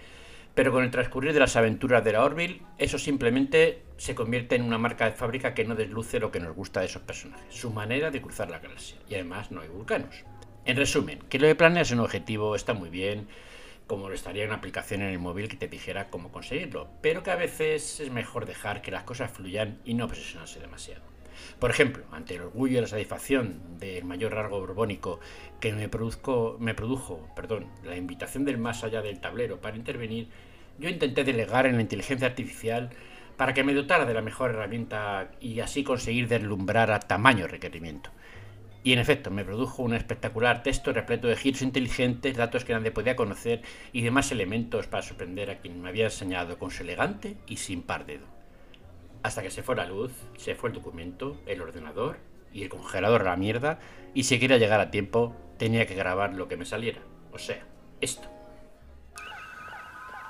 Pero con el transcurrir de las aventuras de la Orville, eso simplemente se convierte en una marca de fábrica que no desluce lo que nos gusta de esos personajes, su manera de cruzar la galaxia. Y además no hay vulcanos. En resumen, que lo de planeas un objetivo está muy bien, como lo estaría una aplicación en el móvil que te dijera cómo conseguirlo, pero que a veces es mejor dejar que las cosas fluyan y no obsesionarse demasiado. Por ejemplo, ante el orgullo y la satisfacción del mayor rasgo borbónico que me, produzco, me produjo perdón, la invitación del más allá del tablero para intervenir, yo intenté delegar en la inteligencia artificial para que me dotara de la mejor herramienta y así conseguir deslumbrar a tamaño requerimiento. Y en efecto, me produjo un espectacular texto repleto de giros inteligentes, datos que nadie podía conocer y demás elementos para sorprender a quien me había enseñado con su elegante y sin par dedo. Hasta que se fue la luz, se fue el documento, el ordenador y el congelador a la mierda, y si quería llegar a tiempo, tenía que grabar lo que me saliera. O sea, esto.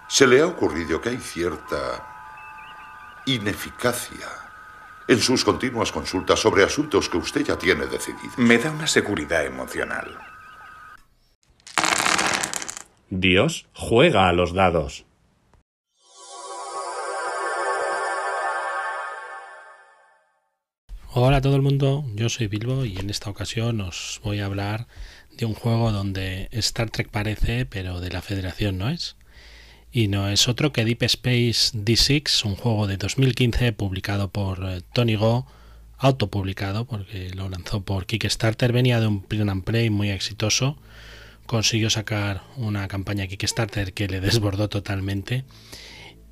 Se le ha ocurrido que hay cierta ineficacia en sus continuas consultas sobre asuntos que usted ya tiene decididos. Me da una seguridad emocional. Dios juega a los dados. Hola a todo el mundo, yo soy Bilbo y en esta ocasión os voy a hablar de un juego donde Star Trek parece, pero de la Federación no es. Y no es otro que Deep Space D6, un juego de 2015 publicado por eh, Tony Go, autopublicado porque lo lanzó por Kickstarter, venía de un print and play muy exitoso, consiguió sacar una campaña Kickstarter que le <laughs> desbordó totalmente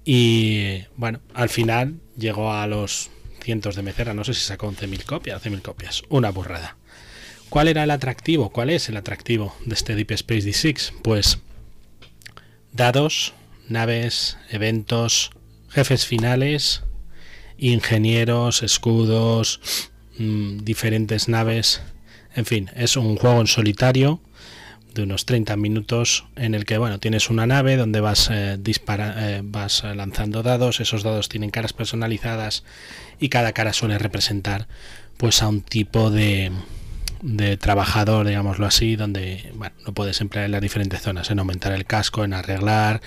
y bueno, al final llegó a los cientos de meceras, no sé si sacó 11.000 copias, 11.000 copias, una burrada. ¿Cuál era el atractivo? ¿Cuál es el atractivo de este Deep Space D6? Pues dados, naves, eventos, jefes finales, ingenieros, escudos, mm, diferentes naves. En fin, es un juego en solitario de unos 30 minutos en el que bueno tienes una nave donde vas eh, eh, vas lanzando dados esos dados tienen caras personalizadas y cada cara suele representar pues a un tipo de, de trabajador digámoslo así donde bueno no puedes emplear en las diferentes zonas en aumentar el casco en arreglar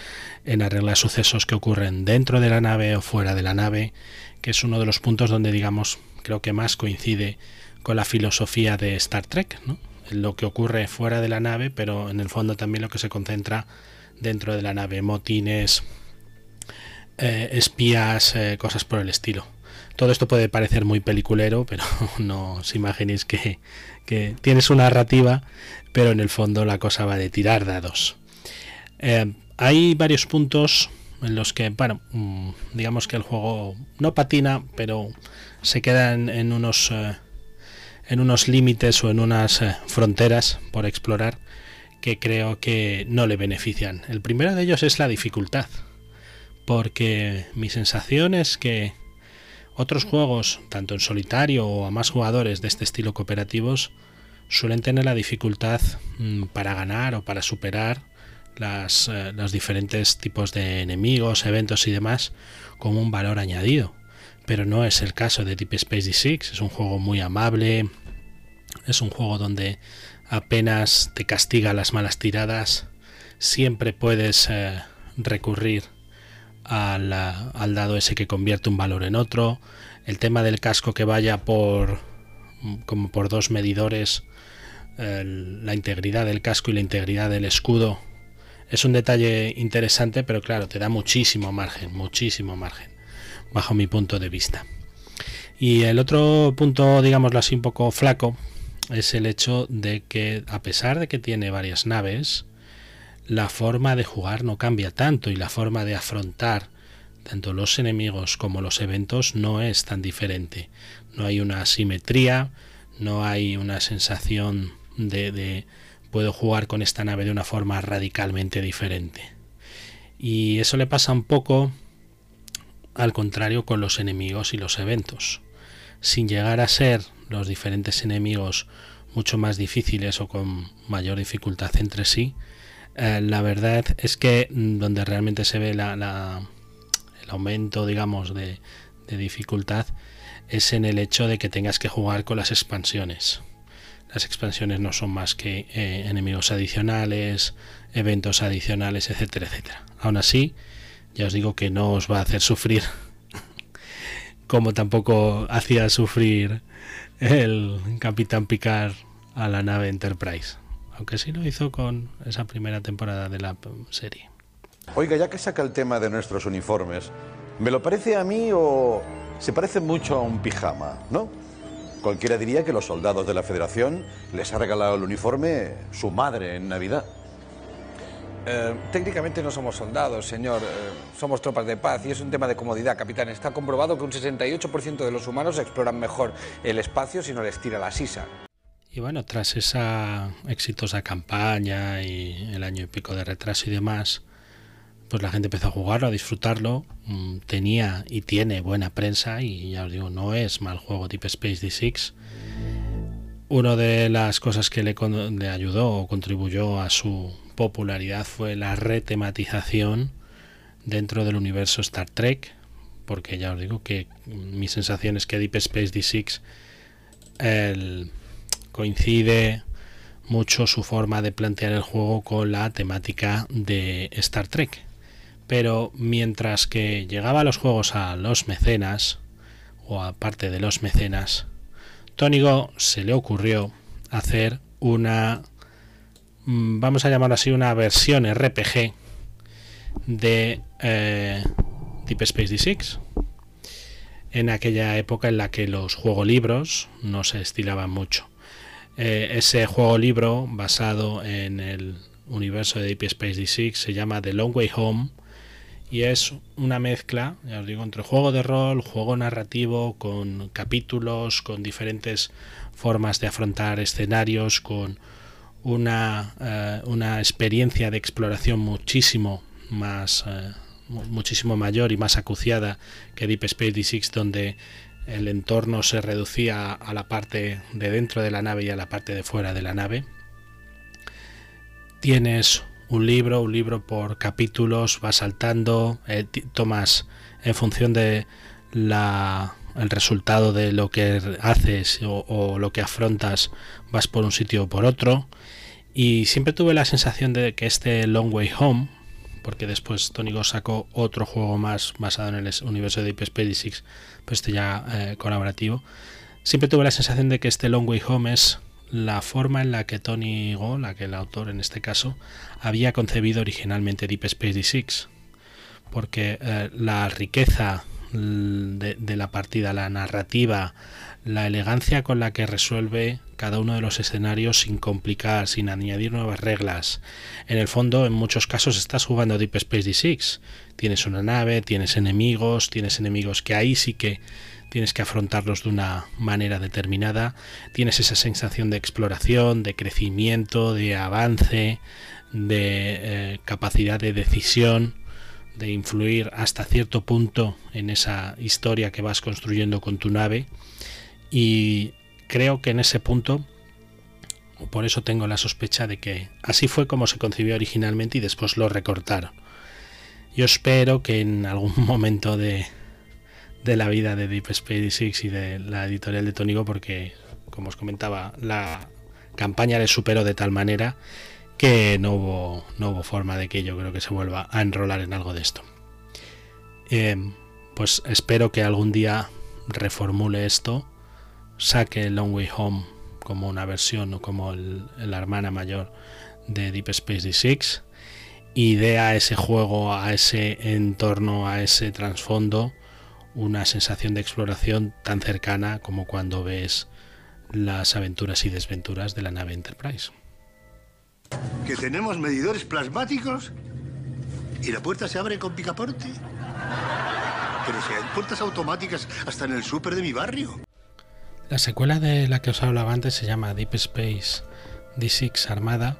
en arreglar sucesos que ocurren dentro de la nave o fuera de la nave que es uno de los puntos donde digamos creo que más coincide con la filosofía de Star Trek ¿no? lo que ocurre fuera de la nave, pero en el fondo también lo que se concentra dentro de la nave, motines, eh, espías, eh, cosas por el estilo. Todo esto puede parecer muy peliculero, pero <laughs> no os imaginéis que, tienes una narrativa, pero en el fondo la cosa va de tirar dados. Eh, hay varios puntos en los que, bueno, mm, digamos que el juego no patina, pero se queda en, unos en unos límites o en unas eh, fronteras por explorar que creo que no le benefician. El primero de ellos es la dificultad, porque mi sensación es que otros juegos, tanto en solitario o a más jugadores de este estilo cooperativos, suelen tener la dificultad mm, para ganar o para superar las, eh, los diferentes tipos de enemigos, eventos y demás como un valor añadido. Pero no es el caso de Deep Space D6. Es un juego muy amable, es un juego donde apenas te castiga las malas tiradas, siempre puedes eh, recurrir al, dado ese que convierte un valor en otro, el tema del casco que vaya por como por dos medidores, la integridad del casco y la integridad del escudo. Es un detalle interesante, pero claro, te da muchísimo margen, muchísimo margen bajo mi punto de vista. Y el otro punto, digámoslo así, un poco flaco, es el hecho de que a pesar de que tiene varias naves, la forma de jugar no cambia tanto y la forma de afrontar tanto los enemigos como los eventos no es tan diferente. No hay una simetría, no hay una sensación de, de puedo jugar con esta nave de una forma radicalmente diferente. Y eso le pasa un poco al contrario con los enemigos y los eventos. Sin llegar a ser los diferentes enemigos mucho más difíciles o con mayor dificultad entre sí, eh, la verdad es que mm, donde realmente se ve el aumento, digamos, de, dificultad es en el hecho de que tengas que jugar con las expansiones. Las expansiones no son más que eh, enemigos adicionales, eventos adicionales, etcétera, etcétera. Aún así, ya os digo que no os va a hacer sufrir <laughs> como tampoco hacía sufrir el Capitán Picard a la nave Enterprise. Aunque sí lo hizo con esa primera temporada de la serie. Oiga, ya que saca el tema de nuestros uniformes, ¿me lo parece a mí o se parece mucho a un pijama, no? Cualquiera diría que los soldados de la Federación les ha regalado el uniforme su madre en Navidad. Eh, técnicamente no somos soldados, señor. Eh, somos tropas de paz y es un tema de comodidad, capitán. Está comprobado que un 68% de los humanos exploran mejor el espacio si no les tira la sisa. Y bueno, tras esa exitosa campaña y el año y pico de retraso y demás, pues la gente empezó a jugarlo, a disfrutarlo. Mm, tenía y tiene buena prensa y ya os digo, no es mal juego tipo Space D6. Una de las cosas que le, le ayudó o contribuyó a su popularidad fue la retematización dentro del universo Star Trek, porque ya os digo que mi sensación es que Deep Space D6 coincide mucho su forma de plantear el juego con la temática de Star Trek. Pero mientras que llegaba a los juegos a los mecenas, o aparte de los mecenas, Tony Go se le ocurrió hacer una, mm, vamos a llamarlo así, una versión RPG de eh, Deep Space D6 en aquella época en la que los juegos libros no se estilaban mucho. Eh, ese juego libro basado en el universo de Deep Space D6 se llama The Long Way Home y es una mezcla, ya os digo, entre juego de rol, juego narrativo, con capítulos, con diferentes formas de afrontar escenarios, con una, eh, una experiencia de exploración muchísimo más eh, muchísimo mayor y más acuciada que Deep Space D6 donde el entorno se reducía a la parte de dentro de la nave y a la parte de fuera de la nave. Tienes un libro, un libro por capítulos, vas saltando, eh, tomas en función de la, el resultado de lo que haces o, o, lo que afrontas, vas por un sitio o por otro. Y siempre tuve la sensación de que este Long Way Home, porque después Tony Go sacó otro juego más basado en el universo de Deep Space Six, pues este ya eh, colaborativo. Siempre tuve la sensación de que este Long Way Home es la forma en la que Tony Go, la que el autor en este caso, había concebido originalmente Deep Space Six, porque eh, la riqueza de la partida, la narrativa, la elegancia con la que resuelve cada uno de los escenarios sin complicar, sin añadir nuevas reglas. En el fondo, en muchos casos estás jugando Deep Space D6. Tienes una nave, tienes enemigos, tienes enemigos que ahí sí que tienes que afrontarlos de una manera determinada. Tienes esa sensación de exploración, de crecimiento, de avance, de eh, capacidad de decisión de influir hasta cierto punto en esa historia que vas construyendo con tu nave y creo que en ese punto, por eso tengo la sospecha de que así fue como se concibió originalmente y después lo recortaron. Yo espero que en algún <laughs> momento de, de la vida de Deep Space Six y de la editorial de Tonigo, porque, como os comentaba, la campaña le superó de tal manera que no hubo, no hubo forma de que yo creo que se vuelva a enrolar en algo de esto. Eh, pues espero que algún día reformule esto saque Long Way Home como una versión o como la hermana mayor de Deep Space D6 y dé a ese juego, a ese entorno, a ese trasfondo una sensación de exploración tan cercana como cuando ves las aventuras y desventuras de la nave Enterprise. Que tenemos medidores plasmáticos y la puerta se abre con picaporte. Pero si hay puertas automáticas hasta en el súper de mi barrio. La secuela de la que os hablaba antes se llama Deep Space D6 Armada,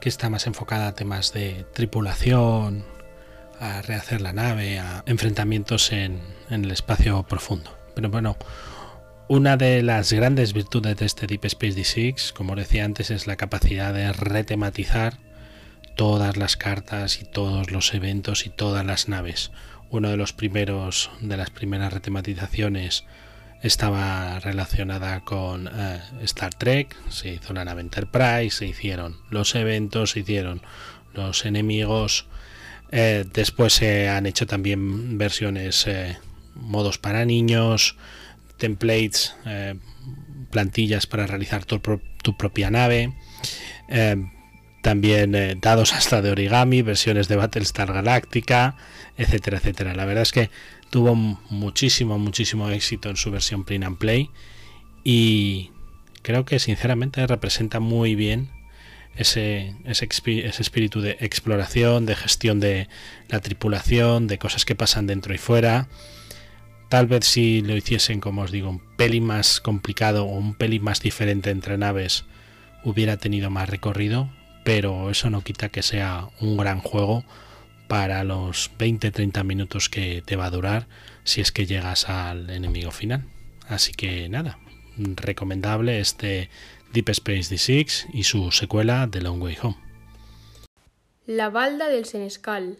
que está más enfocada a temas de tripulación, a rehacer la nave, a enfrentamientos en, el espacio profundo. Pero bueno, una de las grandes virtudes de este Deep Space D6, como decía antes, es la capacidad de retematizar todas las cartas y todos los eventos y todas las naves. Uno de los primeros de las primeras retematizaciones estaba relacionada con eh, Star Trek, se hizo la nave Enterprise, se hicieron los eventos, se hicieron los enemigos, eh, después se han hecho también versiones, eh, modos para niños, templates, plantillas para realizar tu, propia nave, también dados hasta de origami, versiones de Battlestar Galactica, etcétera, etcétera. La verdad es que tuvo muchísimo, muchísimo éxito en su versión print and play y creo que sinceramente representa muy bien ese, ese, ese, espíritu de exploración, de gestión de la tripulación, de cosas que pasan dentro y fuera. Tal vez si lo hiciesen, como os digo, un pelín más complicado o un pelín más diferente entre naves, hubiera tenido más recorrido, pero eso no quita que sea un gran juego para los 20-30 minutos que te va a durar si es que llegas al enemigo final. Así que nada, recomendable este Deep Space D6 y su secuela The Long Way Home. La balda del Senescal.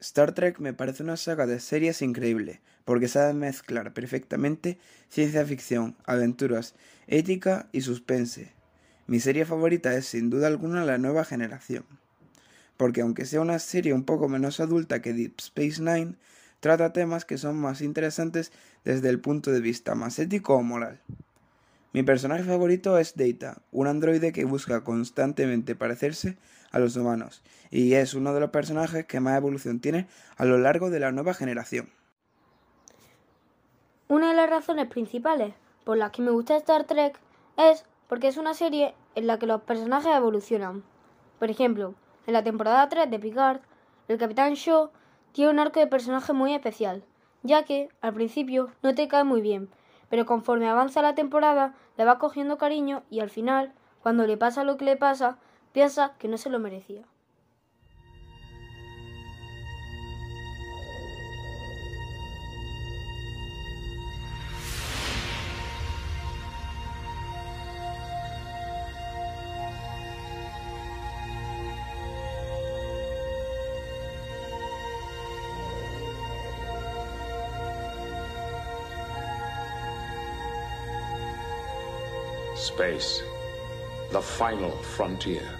Star Trek me parece una saga de series increíble, porque sabe mezclar perfectamente ciencia ficción, aventuras, ética y suspense. Mi serie favorita es sin duda alguna la nueva generación. porque aunque sea una serie un poco menos adulta que Deep Space Nine, trata temas que son más interesantes desde el punto de vista más ético o moral. Mi personaje favorito es Data, un androide que busca constantemente parecerse a los humanos, y es uno de los personajes que más evolución tiene a lo largo de la nueva generación. Una de las razones principales por las que me gusta Star Trek es porque es una serie en la que los personajes evolucionan. Por ejemplo, en la temporada 3 de Picard, el Capitán Shaw tiene un arco de personaje muy especial, ya que al principio no te cae muy bien, pero conforme avanza la temporada le va cogiendo cariño y al final, cuando le pasa lo que le pasa, piensa que no se lo merecía. Space, the final frontier.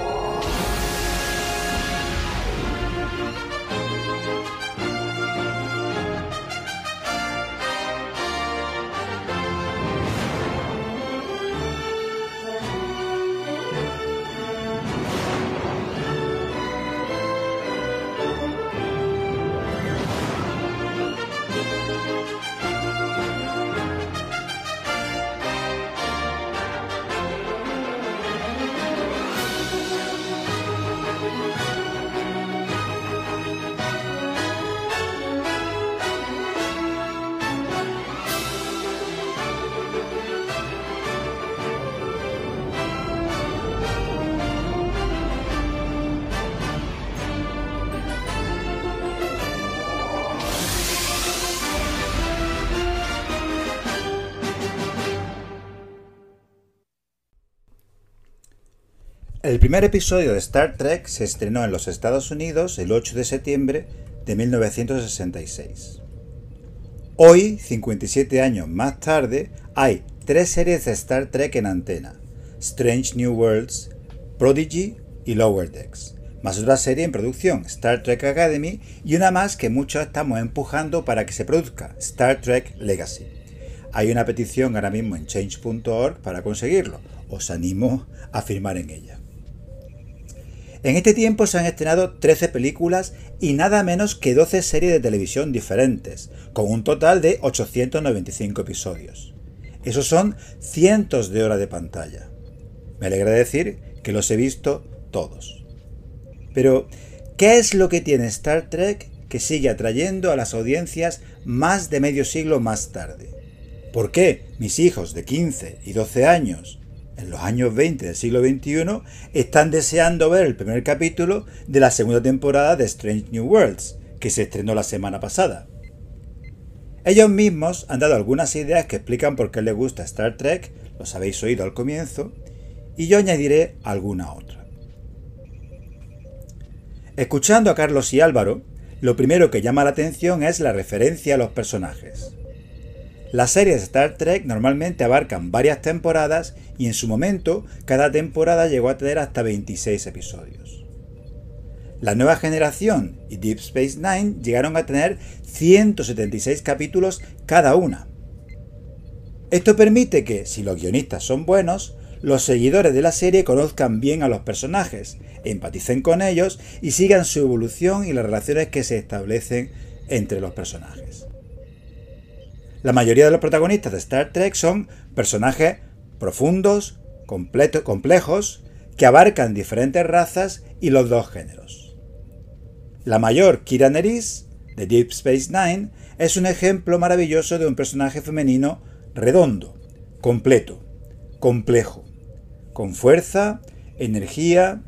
El primer episodio de Star Trek se estrenó en los Estados Unidos el 8 de septiembre de 1966. Hoy, 57 años más tarde, hay tres series de Star Trek en antena: Strange New Worlds, Prodigy y Lower Decks, más otra serie en producción, Star Trek Academy, y una más que muchos estamos empujando para que se produzca, Star Trek Legacy. Hay una petición ahora mismo en change.org para conseguirlo. Os animo a firmar en ella. En este tiempo se han estrenado 13 películas y nada menos que 12 series de televisión diferentes, con un total de 895 episodios. Esos son cientos de horas de pantalla. Me alegra decir que los he visto todos. Pero, ¿qué es lo que tiene Star Trek que sigue atrayendo a las audiencias más de medio siglo más tarde? ¿Por qué mis hijos de 15 y 12 años en los años 20 del siglo XXI, están deseando ver el primer capítulo de la segunda temporada de Strange New Worlds, que se estrenó la semana pasada. Ellos mismos han dado algunas ideas que explican por qué les gusta Star Trek, los habéis oído al comienzo, y yo añadiré alguna otra. Escuchando a Carlos y Álvaro, lo primero que llama la atención es la referencia a los personajes. Las series de Star Trek normalmente abarcan varias temporadas y en su momento cada temporada llegó a tener hasta 26 episodios. La nueva generación y Deep Space Nine llegaron a tener 176 capítulos cada una. Esto permite que, si los guionistas son buenos, los seguidores de la serie conozcan bien a los personajes, empaticen con ellos y sigan su evolución y las relaciones que se establecen entre los personajes. La mayoría de los protagonistas de Star Trek son personajes profundos, complejos, que abarcan diferentes razas y los dos géneros. La mayor, Kira Nerys, de Deep Space Nine, es un ejemplo maravilloso de un personaje femenino redondo, completo, complejo, con fuerza, energía,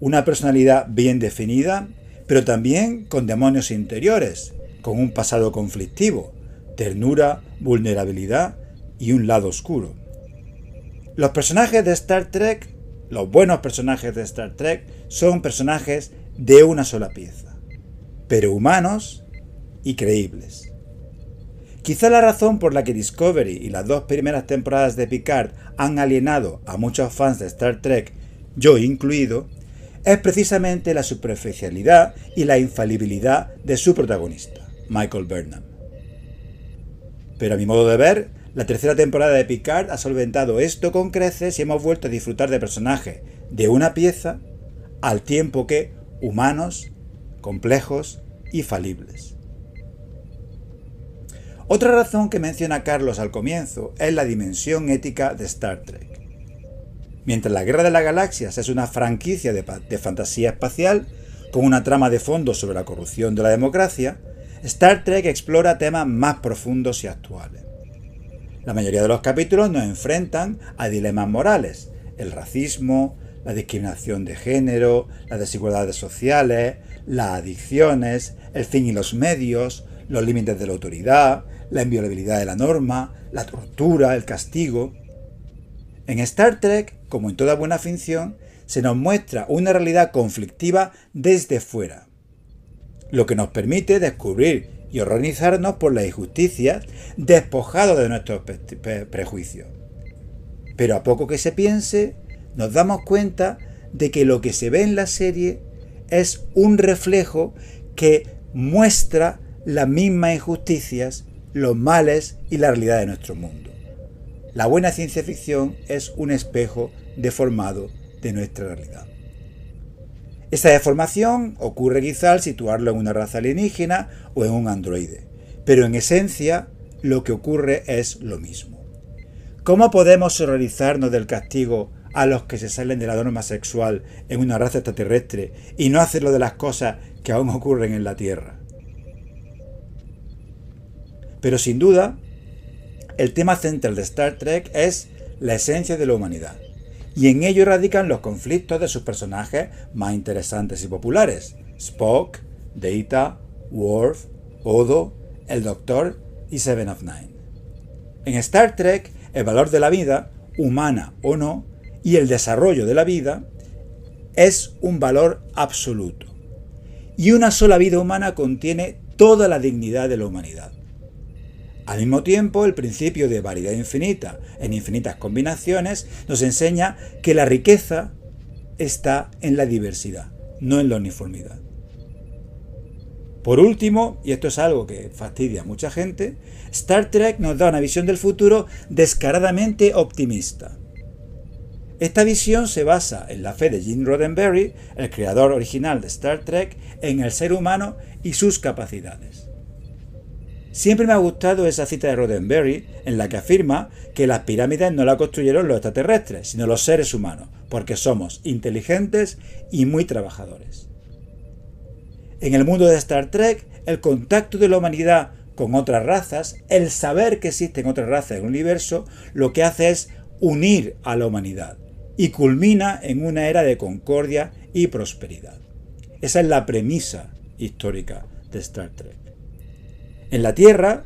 una personalidad bien definida, pero también con demonios interiores, con un pasado conflictivo, ternura, vulnerabilidad y un lado oscuro. Los personajes de Star Trek, los buenos personajes de Star Trek, son personajes de una sola pieza, pero humanos y creíbles. Quizá la razón por la que Discovery y las dos primeras temporadas de Picard han alienado a muchos fans de Star Trek, yo incluido, es precisamente la superficialidad y la infalibilidad de su protagonista, Michael Burnham. Pero a mi modo de ver, la tercera temporada de Picard ha solventado esto con creces y hemos vuelto a disfrutar de personajes de una pieza al tiempo que humanos, complejos y falibles. Otra razón que menciona Carlos al comienzo es la dimensión ética de Star Trek. Mientras la Guerra de las Galaxias es una franquicia de, de, fantasía espacial, con una trama de fondo sobre la corrupción de la democracia, Star Trek explora temas más profundos y actuales. La mayoría de los capítulos nos enfrentan a dilemas morales, el racismo, la discriminación de género, las desigualdades sociales, las adicciones, el fin y los medios, los límites de la autoridad, la inviolabilidad de la norma, la tortura, el castigo. En Star Trek, como en toda buena ficción, se nos muestra una realidad conflictiva desde fuera, lo que nos permite descubrir y horrorizarnos por las injusticias despojados de nuestros prejuicios. Pero a poco que se piense, nos damos cuenta de que lo que se ve en la serie es un reflejo que muestra las mismas injusticias, los males y la realidad de nuestro mundo. La buena ciencia ficción es un espejo deformado de nuestra realidad. Esta deformación ocurre quizá al situarlo en una raza alienígena o en un androide, pero en esencia lo que ocurre es lo mismo. ¿Cómo podemos horrorizarnos del castigo a los que se salen de la norma sexual en una raza extraterrestre y no hacerlo de las cosas que aún ocurren en la Tierra? Pero sin duda, el tema central de Star Trek es la esencia de la humanidad, y en ello radican los conflictos de sus personajes más interesantes y populares, Spock, Data, Worf, Odo, el Doctor y Seven of Nine. En Star Trek, el valor de la vida, humana o no, y el desarrollo de la vida es un valor absoluto. Y una sola vida humana contiene toda la dignidad de la humanidad. Al mismo tiempo, el principio de variedad infinita en infinitas combinaciones nos enseña que la riqueza está en la diversidad, no en la uniformidad. Por último, y esto es algo que fastidia a mucha gente, Star Trek nos da una visión del futuro descaradamente optimista. Esta visión se basa en la fe de Gene Roddenberry, el creador original de Star Trek, en el ser humano y sus capacidades. Siempre me ha gustado esa cita de Roddenberry en la que afirma que las pirámides no las construyeron los extraterrestres, sino los seres humanos, porque somos inteligentes y muy trabajadores. En el mundo de Star Trek, el contacto de la humanidad con otras razas, el saber que existen otras razas en el universo, lo que hace es unir a la humanidad y culmina en una era de concordia y prosperidad. Esa es la premisa histórica de Star Trek. En la Tierra,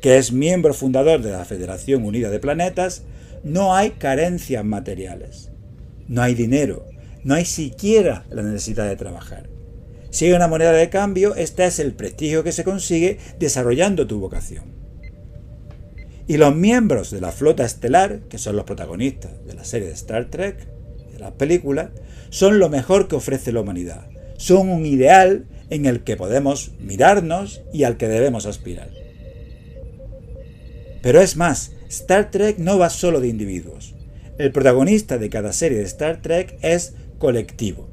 que es miembro fundador de la Federación Unida de Planetas, no hay carencias materiales. No hay dinero. No hay siquiera la necesidad de trabajar. Si hay una moneda de cambio, este es el prestigio que se consigue desarrollando tu vocación. Y los miembros de la flota estelar, que son los protagonistas de la serie de Star Trek, de las películas, son lo mejor que ofrece la humanidad. Son un ideal en el que podemos mirarnos y al que debemos aspirar. Pero es más, Star Trek no va solo de individuos. El protagonista de cada serie de Star Trek es colectivo.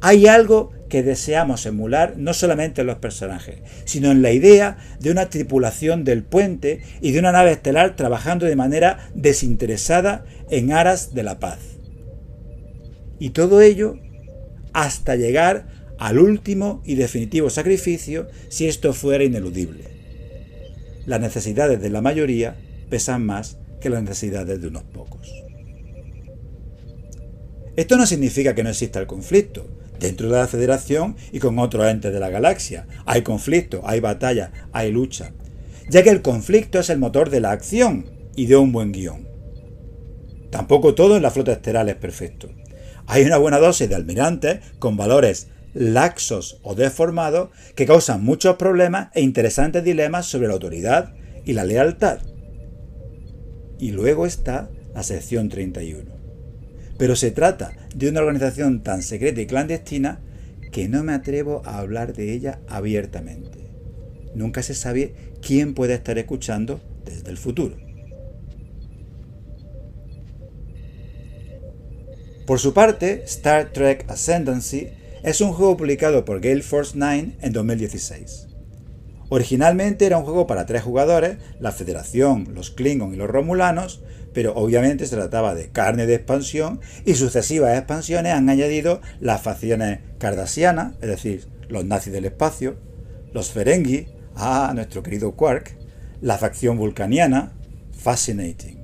Hay algo que deseamos emular no solamente en los personajes, sino en la idea de una tripulación del puente y de una nave estelar trabajando de manera desinteresada en aras de la paz. Y todo ello hasta llegar al último y definitivo sacrificio si esto fuera ineludible. Las necesidades de la mayoría pesan más que las necesidades de unos pocos. Esto no significa que no exista el conflicto. Dentro de la Federación y con otros entes de la galaxia hay conflicto, hay batalla, hay lucha, ya que el conflicto es el motor de la acción y de un buen guion. tampoco todo en la flota estelar es perfecto. Hay una buena dosis de almirantes con valores laxos o deformados que causan muchos problemas e interesantes dilemas sobre la autoridad y la lealtad. Y luego está la sección 31. Pero se trata de una organización tan secreta y clandestina que no me atrevo a hablar de ella abiertamente. Nunca se sabe quién puede estar escuchando desde el futuro. Por su parte, Star Trek Ascendancy es un juego publicado por Gale Force 9 en 2016. Originalmente era un juego para tres jugadores, la Federación, los Klingon y los Romulanos, pero obviamente se trataba de carne de expansión y sucesivas expansiones han añadido las facciones cardasianas, es decir, los nazis del espacio, los Ferengi, a nuestro querido Quark, la facción vulcaniana, Fascinating,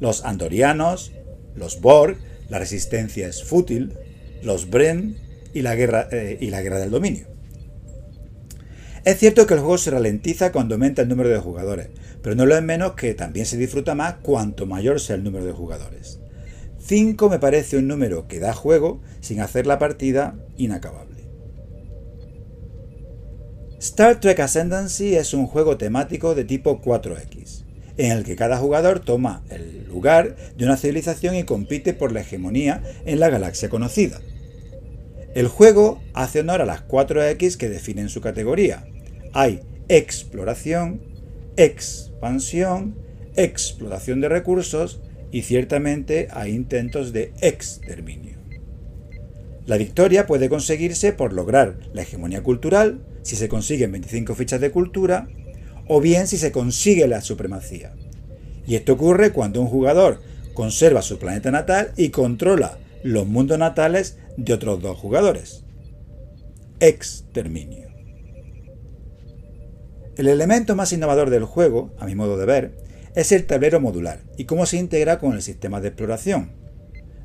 los andorianos, los Borg, la resistencia es fútil, los Bren y la guerra, eh, y la guerra del dominio. Es cierto que el juego se ralentiza cuando aumenta el número de jugadores, pero no lo es menos que también se disfruta más cuanto mayor sea el número de jugadores. 5 me parece un número que da juego sin hacer la partida inacabable. Star Trek Ascendancy es un juego temático de tipo 4X, en el que cada jugador toma el lugar de una civilización y compite por la hegemonía en la galaxia conocida. El juego hace honor a las 4X que definen su categoría. Hay exploración, expansión, explotación de recursos y ciertamente hay intentos de exterminio. La victoria puede conseguirse por lograr la hegemonía cultural, si se consiguen 25 fichas de cultura, o bien si se consigue la supremacía. Y esto ocurre cuando un jugador conserva su planeta natal y controla los mundos natales de otros dos jugadores. Exterminio. El elemento más innovador del juego, a mi modo de ver, es el tablero modular y cómo se integra con el sistema de exploración.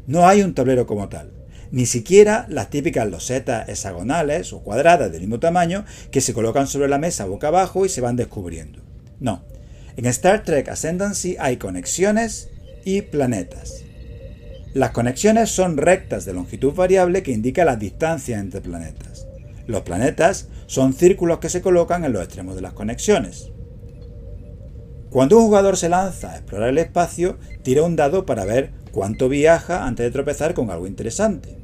No hay un tablero como tal, ni siquiera las típicas losetas hexagonales o cuadradas del mismo tamaño que se colocan sobre la mesa boca abajo y se van descubriendo. No, en Star Trek Ascendancy hay conexiones y planetas. Las conexiones son rectas de longitud variable que indica las distancias entre planetas. Los planetas son círculos que se colocan en los extremos de las conexiones. Cuando un jugador se lanza a explorar el espacio, tira un dado para ver cuánto viaja antes de tropezar con algo interesante.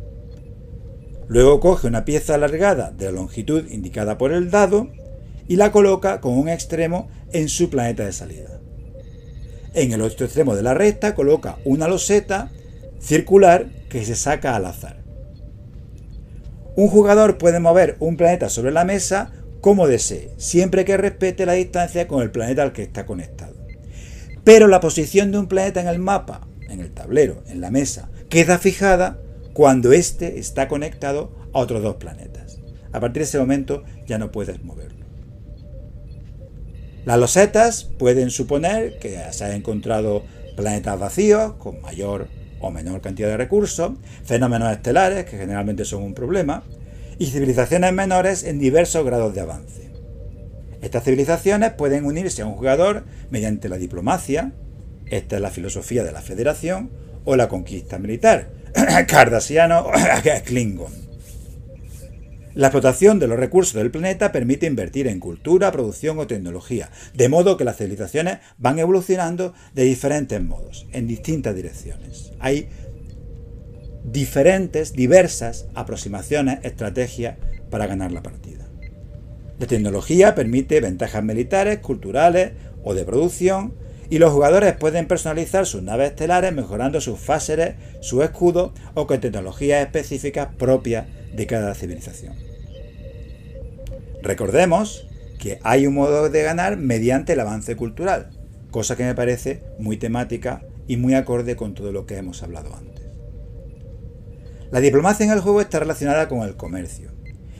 Luego coge una pieza alargada de la longitud indicada por el dado y la coloca con un extremo en su planeta de salida. En el otro extremo de la recta coloca una loseta circular que se saca al azar. Un jugador puede mover un planeta sobre la mesa como desee, siempre que respete la distancia con el planeta al que está conectado. Pero la posición de un planeta en el mapa, en el tablero, en la mesa, queda fijada cuando éste está conectado a otros dos planetas. A partir de ese momento ya no puedes moverlo. Las losetas pueden suponer que se han encontrado planetas vacíos con mayor o menor cantidad de recursos, fenómenos estelares, que generalmente son un problema, y civilizaciones menores en diversos grados de avance. Estas civilizaciones pueden unirse a un jugador mediante la diplomacia, esta es la filosofía de la federación, o la conquista militar, <coughs> cardasiano, <coughs> Klingon. La explotación de los recursos del planeta permite invertir en cultura, producción o tecnología, de modo que las civilizaciones van evolucionando de diferentes modos, en distintas direcciones. Hay diferentes, diversas aproximaciones, estrategias para ganar la partida. La tecnología permite ventajas militares, culturales o de producción, y los jugadores pueden personalizar sus naves estelares mejorando sus fáseres, su escudo o con tecnologías específicas propias de cada civilización. Recordemos que hay un modo de ganar mediante el avance cultural, cosa que me parece muy temática y muy acorde con todo lo que hemos hablado antes. La diplomacia en el juego está relacionada con el comercio.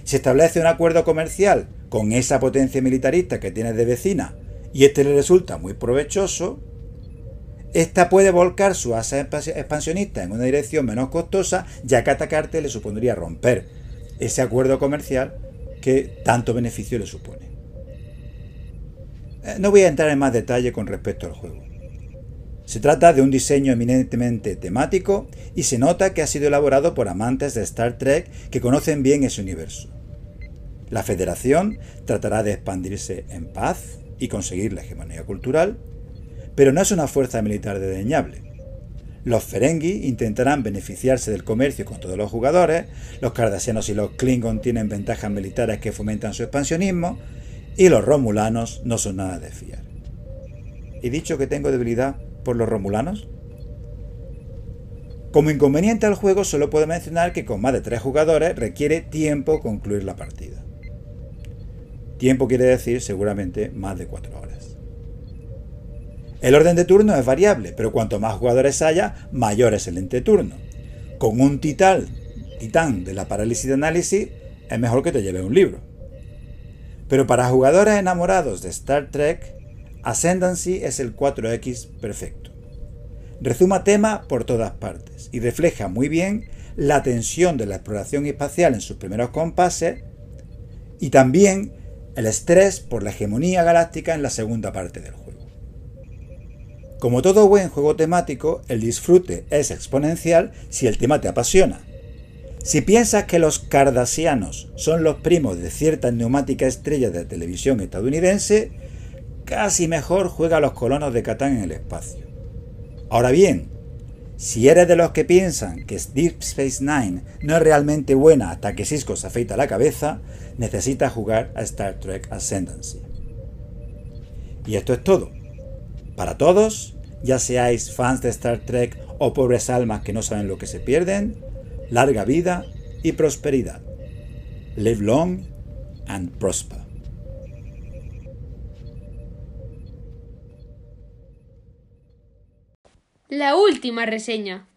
Si establece un acuerdo comercial con esa potencia militarista que tienes de vecina y este le resulta muy provechoso, esta puede volcar su asa expansionista en una dirección menos costosa, ya que atacarte le supondría romper ese acuerdo comercial que tanto beneficio le supone. Eh, no voy a entrar en más detalle con respecto al juego. Se trata de un diseño eminentemente temático y se nota que ha sido elaborado por amantes de Star Trek que conocen bien ese universo. La Federación tratará de expandirse en paz y conseguir la hegemonía cultural, pero no es una fuerza militar desdeñable. Los Ferengi intentarán beneficiarse del comercio con todos los jugadores, los Cardassianos y los Klingon tienen ventajas militares que fomentan su expansionismo, y los Romulanos no son nada de fiar. ¿He dicho que tengo debilidad por los Romulanos? Como inconveniente al juego solo puedo mencionar que con más de tres jugadores requiere tiempo concluir la partida. Tiempo quiere decir seguramente más de cuatro horas. El orden de turno es variable, pero cuanto más jugadores haya, mayor es el ente turno. Con un titán, titán de la parálisis de análisis, es mejor que te lleve un libro. Pero para jugadores enamorados de Star Trek, Ascendancy es el 4X perfecto. Rezuma tema por todas partes y refleja muy bien la tensión de la exploración espacial en sus primeros compases y también el estrés por la hegemonía galáctica en la segunda parte del juego. Como todo buen juego temático, el disfrute es exponencial si el tema te apasiona. Si piensas que los cardasianos son los primos de ciertas neumáticas estrellas de televisión estadounidense, casi mejor juega a los colonos de Catán en el espacio. Ahora bien, si eres de los que piensan que Deep Space Nine no es realmente buena hasta que Cisco se afeita la cabeza, necesitas jugar a Star Trek Ascendancy. Y esto es todo. Para todos, ya seáis fans de Star Trek o pobres almas que no saben lo que se pierden, larga vida y prosperidad. Live long and prosper. La última reseña.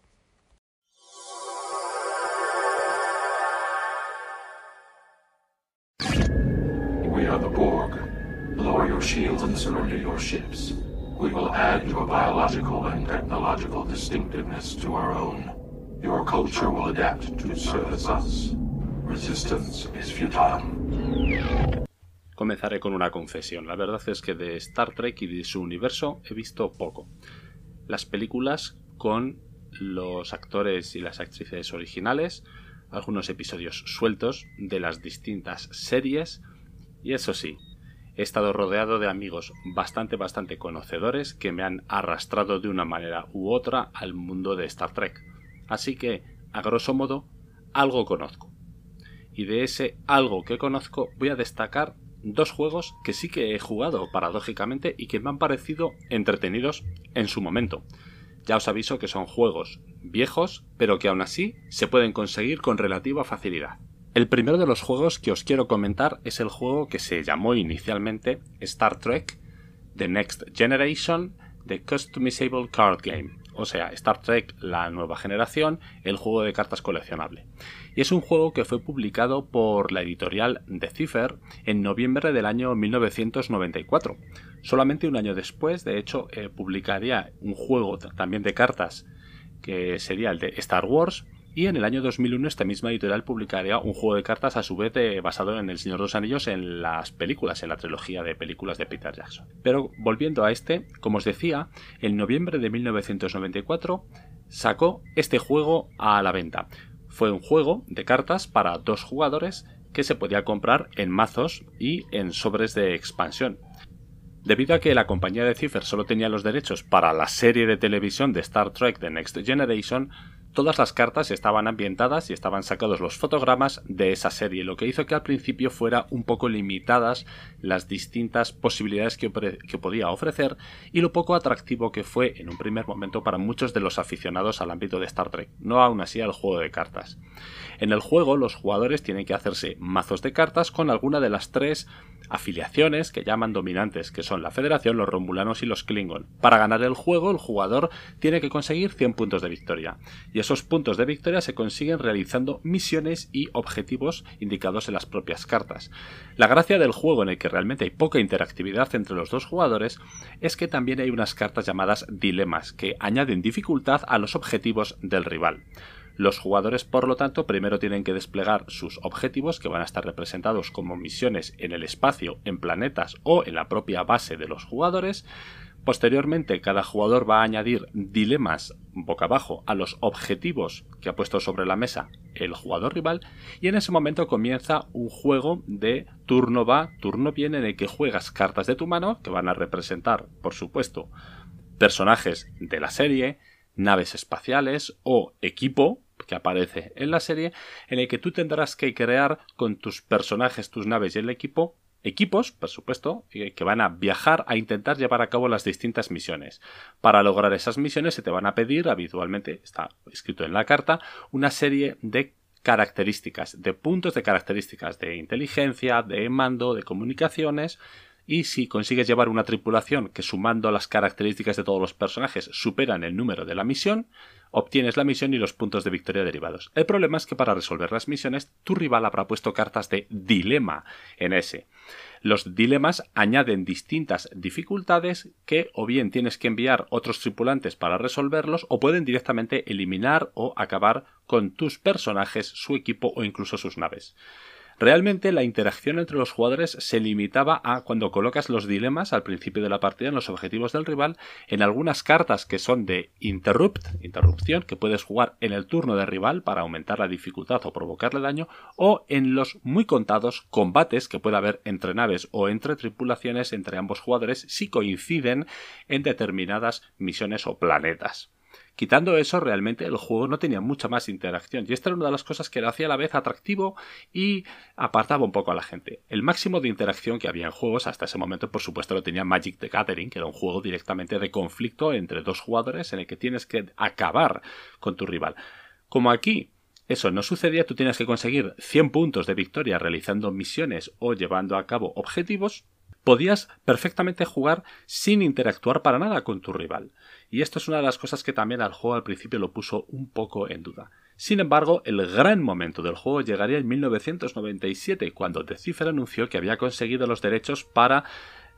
We are the Borg. Lower your shields and surrender your ships. We will add your biological and technological distinctiveness to our own. Your culture will adapt to service us. Resistance is futile. Comenzaré con una confesión. La verdad es que de Star Trek y de su universo he visto poco. Las películas con los actores y las actrices originales, algunos episodios sueltos de las distintas series y eso sí, he estado rodeado de amigos bastante bastante conocedores que me han arrastrado de una manera u otra al mundo de Star Trek. Así que, a grosso modo, algo conozco. Y de ese algo que conozco voy a destacar dos juegos que sí que he jugado paradójicamente y que me han parecido entretenidos en su momento. Ya os aviso que son juegos viejos, pero que aún así se pueden conseguir con relativa facilidad. El primero de los juegos que os quiero comentar es el juego que se llamó inicialmente Star Trek The Next Generation The Customizable Card Game, o sea, Star Trek La Nueva Generación, el juego de cartas coleccionable. Y es un juego que fue publicado por la editorial Decipher en noviembre del año 1994. Solamente un año después, de hecho, eh, publicaría un juego también de cartas que sería el de Star Wars, y en el año 2001 esta misma editorial publicaría un juego de cartas a su vez basado en El Señor de los Anillos en las películas, en la trilogía de películas de Peter Jackson. Pero volviendo a este, como os decía, en noviembre de 1994 sacó este juego a la venta. Fue un juego de cartas para dos jugadores que se podía comprar en mazos y en sobres de expansión. Debido a que la compañía de Cipher solo tenía los derechos para la serie de televisión de Star Trek The Next Generation, todas las cartas estaban ambientadas y estaban sacados los fotogramas de esa serie, lo que hizo que al principio fuera un poco limitadas las distintas posibilidades que, que, podía ofrecer y lo poco atractivo que fue en un primer momento para muchos de los aficionados al ámbito de Star Trek, no aún así al juego de cartas. En el juego los jugadores tienen que hacerse mazos de cartas con alguna de las tres afiliaciones que llaman dominantes, que son la Federación, los Romulanos y los Klingon. Para ganar el juego, el jugador tiene que conseguir 100 puntos de victoria, y esos puntos de victoria se consiguen realizando misiones y objetivos indicados en las propias cartas. La gracia del juego, en el que realmente hay poca interactividad entre los dos jugadores, es que también hay unas cartas llamadas dilemas, que añaden dificultad a los objetivos del rival. Los jugadores, por lo tanto, primero tienen que desplegar sus objetivos, que van a estar representados como misiones en el espacio, en planetas o en la propia base de los jugadores, Posteriormente, cada jugador va a añadir dilemas boca abajo a los objetivos que ha puesto sobre la mesa el jugador rival y en ese momento comienza un juego de turno va, turno viene en el que juegas cartas de tu mano que van a representar, por supuesto, personajes de la serie, naves espaciales o equipo que aparece en la serie en el que tú tendrás que crear con tus personajes, tus naves y el equipo equipos, por supuesto, que van a viajar a intentar llevar a cabo las distintas misiones. Para lograr esas misiones se te van a pedir, habitualmente está escrito en la carta, una serie de características, de puntos de características de inteligencia, de mando, de comunicaciones, y si consigues llevar una tripulación que sumando las características de todos los personajes superan el número de la misión, obtienes la misión y los puntos de victoria derivados. El problema es que para resolver las misiones tu rival habrá puesto cartas de dilema en ese. Los dilemas añaden distintas dificultades que o bien tienes que enviar otros tripulantes para resolverlos o pueden directamente eliminar o acabar con tus personajes, su equipo o incluso sus naves. Realmente la interacción entre los jugadores se limitaba a cuando colocas los dilemas al principio de la partida en los objetivos del rival, en algunas cartas que son de interrupt, interrupción, que puedes jugar en el turno del rival para aumentar la dificultad o provocarle daño, o en los muy contados combates que puede haber entre naves o entre tripulaciones entre ambos jugadores si coinciden en determinadas misiones o planetas. Quitando eso, realmente el juego no tenía mucha más interacción. Y esta era una de las cosas que lo hacía a la vez atractivo y apartaba un poco a la gente. El máximo de interacción que había en juegos hasta ese momento, por supuesto, lo tenía Magic the Gathering, que era un juego directamente de conflicto entre dos jugadores en el que tienes que acabar con tu rival. Como aquí eso no sucedía, tú tienes que conseguir 100 puntos de victoria realizando misiones o llevando a cabo objetivos, podías perfectamente jugar sin interactuar para nada con tu rival. Y esto es una de las cosas que también al juego al principio lo puso un poco en duda. Sin embargo, el gran momento del juego llegaría en 1997, cuando Decipher anunció que había conseguido los derechos para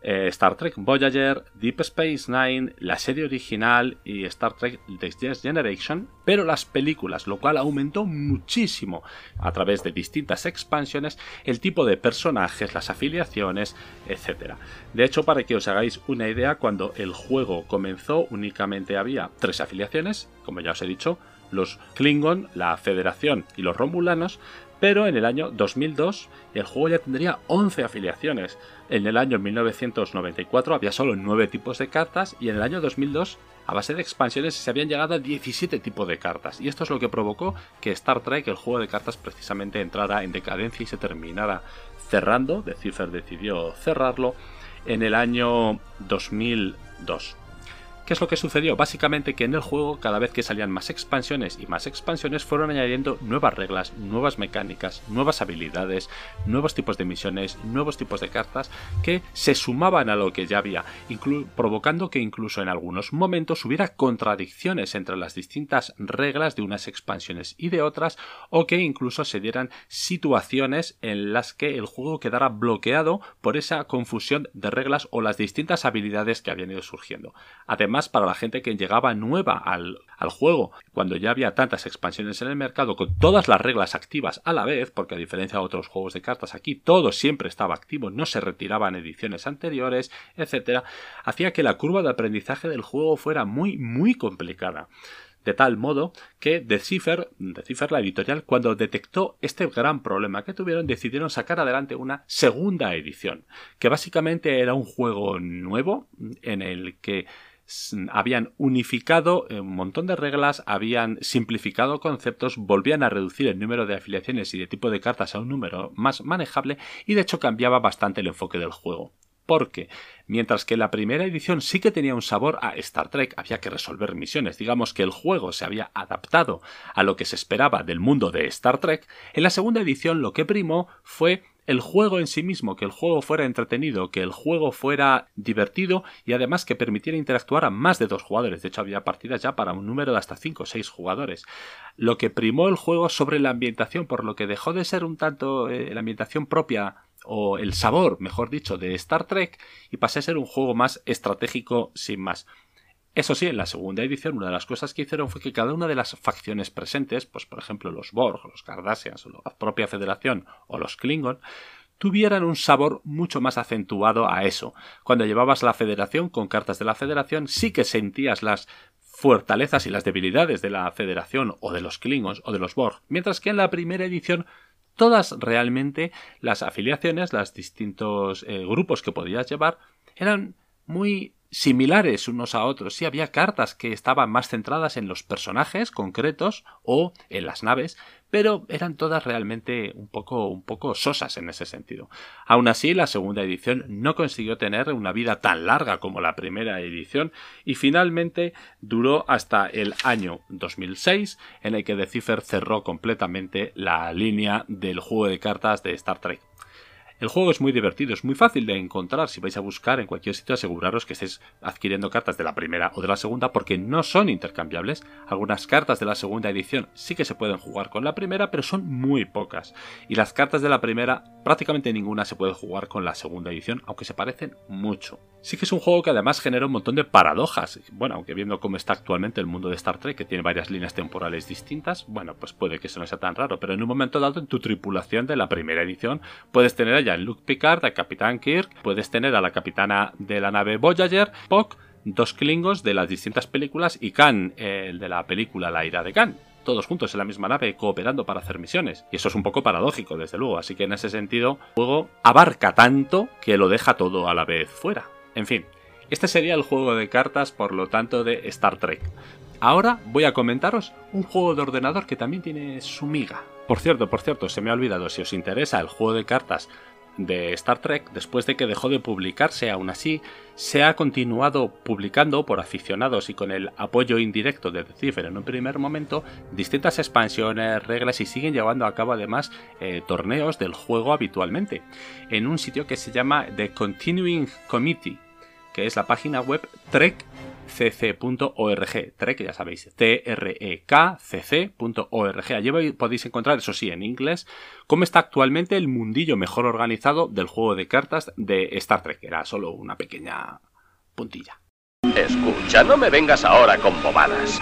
eh, Star Trek Voyager, Deep Space Nine, la serie original y Star Trek The Next Generation, pero las películas, lo cual aumentó muchísimo a través de distintas expansiones el tipo de personajes, las afiliaciones, etc. De hecho, para que os hagáis una idea, cuando el juego comenzó únicamente había tres afiliaciones, como ya os he dicho, los Klingon, la Federación y los Romulanos, pero en el año 2002 el juego ya tendría 11 afiliaciones. En el año 1994 había solo 9 tipos de cartas y en el año 2002 a base de expansiones se habían llegado a 17 tipos de cartas. Y esto es lo que provocó que Star Trek, el juego de cartas, precisamente entrara en decadencia y se terminara cerrando. Decipher decidió cerrarlo en el año 2002. ¿Qué es lo que sucedió? Básicamente que en el juego cada vez que salían más expansiones y más expansiones fueron añadiendo nuevas reglas, nuevas mecánicas, nuevas habilidades, nuevos tipos de misiones, nuevos tipos de cartas que se sumaban a lo que ya había, provocando que incluso en algunos momentos hubiera contradicciones entre las distintas reglas de unas expansiones y de otras o que incluso se dieran situaciones en las que el juego quedara bloqueado por esa confusión de reglas o las distintas habilidades que habían ido surgiendo. Además, para la gente que llegaba nueva al, al juego, cuando ya había tantas expansiones en el mercado, con todas las reglas activas a la vez, porque a diferencia de otros juegos de cartas, aquí todo siempre estaba activo, no se retiraban ediciones anteriores, etcétera, hacía que la curva de aprendizaje del juego fuera muy, muy complicada. De tal modo que Decipher, Decipher, la editorial, cuando detectó este gran problema que tuvieron, decidieron sacar adelante una segunda edición, que básicamente era un juego nuevo en el que habían unificado un montón de reglas, habían simplificado conceptos, volvían a reducir el número de afiliaciones y de tipo de cartas a un número más manejable y de hecho cambiaba bastante el enfoque del juego. Porque, mientras que la primera edición sí que tenía un sabor a Star Trek, había que resolver misiones, digamos que el juego se había adaptado a lo que se esperaba del mundo de Star Trek, en la segunda edición lo que primó fue el juego en sí mismo, que el juego fuera entretenido, que el juego fuera divertido y además que permitiera interactuar a más de dos jugadores. De hecho, había partidas ya para un número de hasta 5 o 6 jugadores. Lo que primó el juego sobre la ambientación, por lo que dejó de ser un tanto eh, la ambientación propia o el sabor, mejor dicho, de Star Trek y pasé a ser un juego más estratégico sin más. Eso sí, en la segunda edición una de las cosas que hicieron fue que cada una de las facciones presentes, pues por ejemplo los Borg, los Cardassians, la propia Federación o los Klingon, tuvieran un sabor mucho más acentuado a eso. Cuando llevabas la federación con cartas de la federación, sí que sentías las fortalezas y las debilidades de la federación o de los Klingons o de los Borg, mientras que en la primera edición todas realmente las afiliaciones, los distintos eh, grupos que podías llevar, eran muy similares unos a otros. Sí había cartas que estaban más centradas en los personajes concretos o en las naves, pero eran todas realmente un poco, un poco sosas en ese sentido. Aún así, la segunda edición no consiguió tener una vida tan larga como la primera edición y finalmente duró hasta el año 2006 en el que Decipher cerró completamente la línea del juego de cartas de Star Trek. El juego es muy divertido, es muy fácil de encontrar. Si vais a buscar en cualquier sitio, aseguraros que estéis adquiriendo cartas de la primera o de la segunda, porque no son intercambiables. Algunas cartas de la segunda edición sí que se pueden jugar con la primera, pero son muy pocas. Y las cartas de la primera, prácticamente ninguna se puede jugar con la segunda edición, aunque se parecen mucho. Sí que es un juego que además genera un montón de paradojas. Bueno, aunque viendo cómo está actualmente el mundo de Star Trek, que tiene varias líneas temporales distintas, bueno, pues puede que eso no sea tan raro, pero en un momento dado en tu tripulación de la primera edición puedes tener allá Luke Picard, a Capitán Kirk, puedes tener a la capitana de la nave Voyager, Spock, dos Klingons de las distintas películas y Khan, el de la película La ira de Khan todos juntos en la misma nave cooperando para hacer misiones. Y eso es un poco paradójico, desde luego. Así que en ese sentido, el juego abarca tanto que lo deja todo a la vez fuera. En fin, este sería el juego de cartas, por lo tanto, de Star Trek. Ahora voy a comentaros un juego de ordenador que también tiene su miga. Por cierto, por cierto, se me ha olvidado, si os interesa el juego de cartas de Star Trek, después de que dejó de publicarse, aún así, se ha continuado publicando por aficionados y con el apoyo indirecto de Decipher en un primer momento distintas expansiones, reglas y siguen llevando a cabo además eh, torneos del juego habitualmente en un sitio que se llama The Continuing Committee, que es la página web Trek cc.org, trek, ya sabéis, T-R-E-K-C-C.org. Allí podéis encontrar, eso sí, en inglés, cómo está actualmente el mundillo mejor organizado del juego de cartas de Star Trek. Era solo una pequeña puntilla. Escucha, no me vengas ahora con bobadas.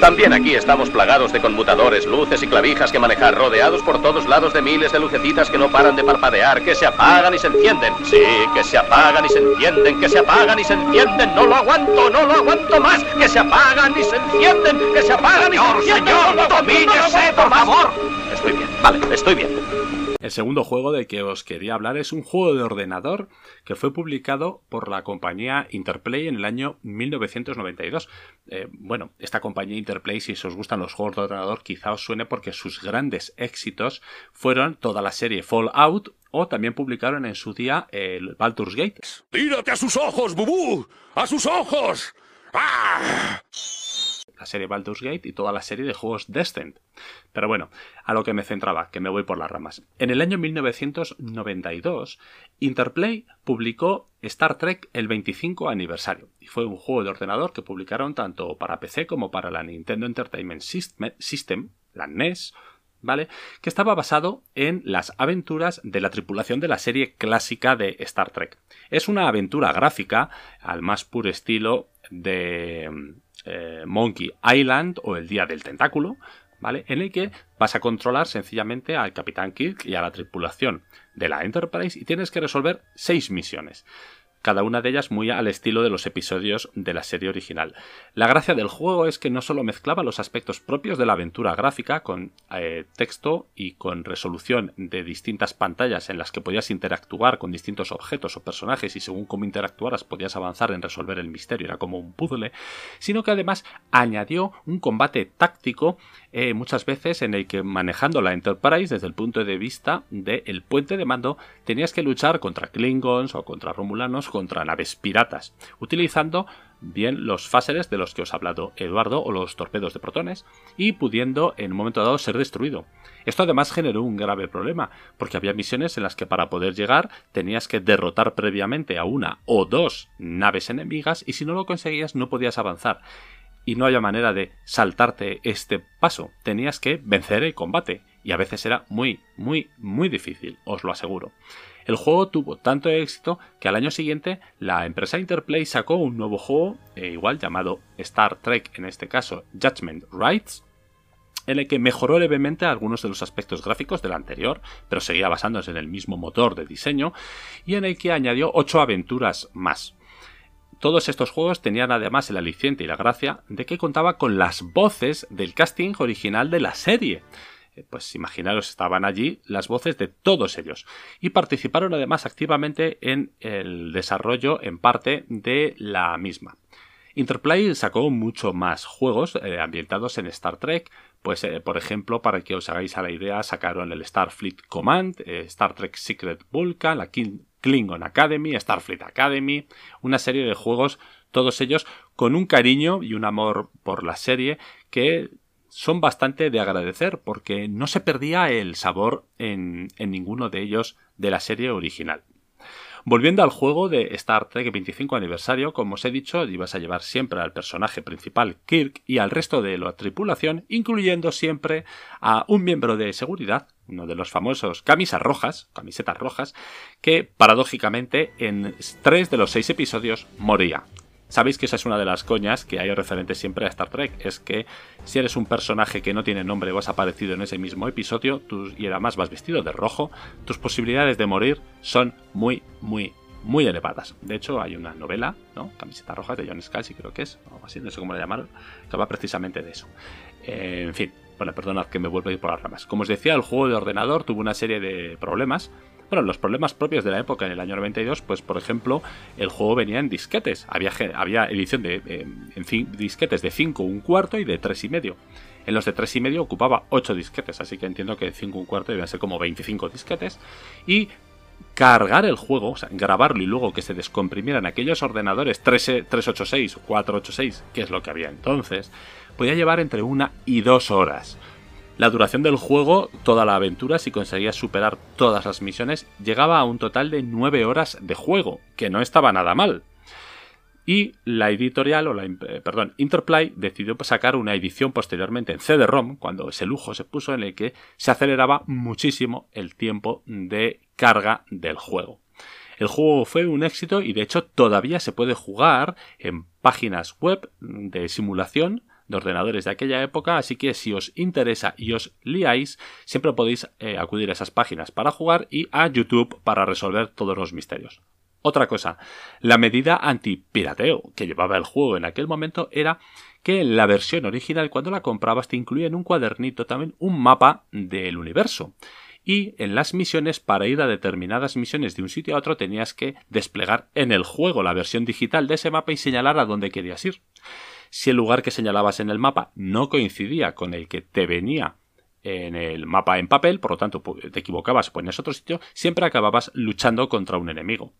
También aquí estamos plagados de conmutadores, luces y clavijas que manejar, rodeados por todos lados de miles de lucecitas que no paran de parpadear, que se apagan y se encienden. Sí, que se apagan y se encienden, que se apagan y se encienden. No lo aguanto, no lo aguanto más. Que se apagan y se encienden, que se apagan y se encienden. Señor, domínese, por favor. Estoy bien, vale, estoy bien. El segundo juego del que os quería hablar es un juego de ordenador que fue publicado por la compañía Interplay en el año 1992. Eh, bueno, esta compañía Interplay, si os gustan los juegos de ordenador, quizá os suene porque sus grandes éxitos fueron toda la serie Fallout o también publicaron en su día el Baldur's Gate. ¡Tírate a sus ojos, Bubú! ¡A sus ojos! ¡Ah! La serie Baldur's Gate y toda la serie de juegos Descent. Pero bueno, a lo que me centraba, que me voy por las ramas. En el año 1992, Interplay publicó Star Trek el 25 aniversario, y fue un juego de ordenador que publicaron tanto para PC como para la Nintendo Entertainment System, la NES, ¿vale? Que estaba basado en las aventuras de la tripulación de la serie clásica de Star Trek. Es una aventura gráfica al más puro estilo de eh, Monkey Island o el Día del Tentáculo, ¿vale? En el que vas a controlar sencillamente al Capitán Kirk y a la tripulación de la Enterprise y tienes que resolver seis misiones cada una de ellas muy al estilo de los episodios de la serie original. La gracia del juego es que no solo mezclaba los aspectos propios de la aventura gráfica con eh, texto y con resolución de distintas pantallas en las que podías interactuar con distintos objetos o personajes y según cómo interactuaras podías avanzar en resolver el misterio, era como un puzzle, sino que además añadió un combate táctico eh, muchas veces en el que manejando la Enterprise desde el punto de vista del puente de mando tenías que luchar contra Klingons o contra Romulanos contra naves piratas, utilizando bien los fáseres de los que os ha hablado Eduardo o los torpedos de protones y pudiendo en un momento dado ser destruido. Esto además generó un grave problema, porque había misiones en las que para poder llegar tenías que derrotar previamente a una o dos naves enemigas y si no lo conseguías no podías avanzar. Y no había manera de saltarte este paso, tenías que vencer el combate y a veces era muy, muy, muy difícil, os lo aseguro. El juego tuvo tanto éxito que al año siguiente la empresa Interplay sacó un nuevo juego, eh, igual llamado Star Trek, en este caso Judgment Rights, en el que mejoró levemente algunos de los aspectos gráficos del anterior, pero seguía basándose en el mismo motor de diseño, y en el que añadió 8 aventuras más. Todos estos juegos tenían además el aliciente y la gracia de que contaba con las voces del casting original de la serie. Eh, pues imaginaros, estaban allí las voces de todos ellos. Y participaron además activamente en el desarrollo en parte de la misma. Interplay sacó mucho más juegos eh, ambientados en Star Trek, pues eh, por ejemplo, para que os hagáis a la idea, sacaron el Starfleet Command, Star Trek Secret Vulcan, la Klingon Academy, Starfleet Academy, una serie de juegos, todos ellos con un cariño y un amor por la serie que son bastante de agradecer porque no se perdía el sabor en, ninguno de ellos de la serie original. Volviendo al juego de Star Trek 25 aniversario, como os he dicho, ibas a llevar siempre al personaje principal Kirk y al resto de la tripulación, incluyendo siempre a un miembro de seguridad, uno de los famosos camisas rojas, camisetas rojas, que paradójicamente en tres de los seis episodios moría. Sabéis que esa es una de las coñas que hay referente siempre a Star Trek, es que si eres un personaje que no tiene nombre o has aparecido en ese mismo episodio y además vas vestido de rojo, tus posibilidades de morir son muy, muy, muy elevadas. De hecho, hay una novela, ¿no? Camiseta roja de John Scalzi, creo que es, o así, no sé cómo la llamaron, que habla precisamente de eso. Eh, en fin, bueno, perdonad que me vuelvo a ir por las ramas. Como os decía, el juego de ordenador tuvo una serie de problemas bueno, los problemas propios de la época en el año 92, pues por ejemplo, el juego venía en disquetes. Había, edición de eh, disquetes de 5, un cuarto y de 3 y medio. En los de 3 y medio ocupaba 8 disquetes, así que entiendo que 5 un cuarto ser como 25 disquetes. Y cargar el juego, o sea, grabarlo y luego que se descomprimieran aquellos ordenadores 386 o 486, que es lo que había entonces, podía llevar entre una y dos horas. La duración del juego, toda la aventura, si conseguías superar todas las misiones, llegaba a un total de 9 horas de juego, que no estaba nada mal. Y la editorial, o la, eh, perdón, Interplay decidió sacar una edición posteriormente en CD-ROM, cuando ese lujo se puso en el que se aceleraba muchísimo el tiempo de carga del juego. El juego fue un éxito y de hecho todavía se puede jugar en páginas web de simulación de ordenadores de aquella época, así que si os interesa y os liáis, siempre podéis eh, acudir a esas páginas para jugar y a YouTube para resolver todos los misterios. Otra cosa, la medida anti-pirateo que llevaba el juego en aquel momento era que en la versión original cuando la comprabas te incluía en un cuadernito también un mapa del universo. Y en las misiones, para ir a determinadas misiones de un sitio a otro, tenías que desplegar en el juego la versión digital de ese mapa y señalar a dónde querías ir. Si el lugar que señalabas en el mapa no coincidía con el que te venía en el mapa en papel, por lo tanto te equivocabas, ponías otro sitio, siempre acababas luchando contra un enemigo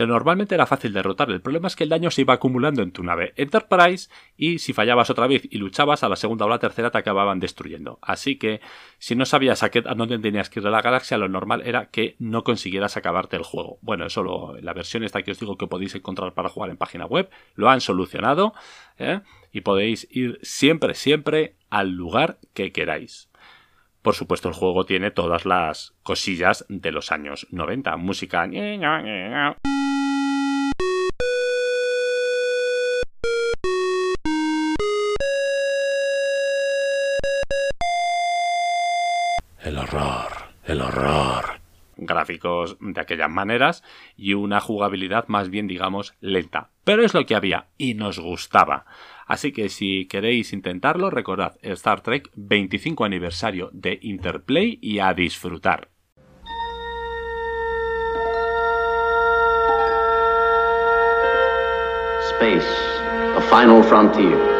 que normalmente era fácil derrotar. El problema es que el daño se iba acumulando en tu nave Enterprise y si fallabas otra vez y luchabas, a la segunda o la tercera te acababan destruyendo. Así que si no sabías a, dónde tenías que ir de la galaxia, lo normal era que no consiguieras acabarte el juego. Bueno, eso lo, la versión esta que os digo que podéis encontrar para jugar en página web, lo han solucionado ¿eh? y podéis ir siempre, siempre al lugar que queráis. Por supuesto, el juego tiene todas las cosillas de los años 90. Música. El horror. Gráficos de aquellas maneras y una jugabilidad más bien, digamos, lenta. Pero es lo que había y nos gustaba. Así que si queréis intentarlo, recordad Star Trek 25 aniversario de Interplay y a disfrutar. Space, the final frontier.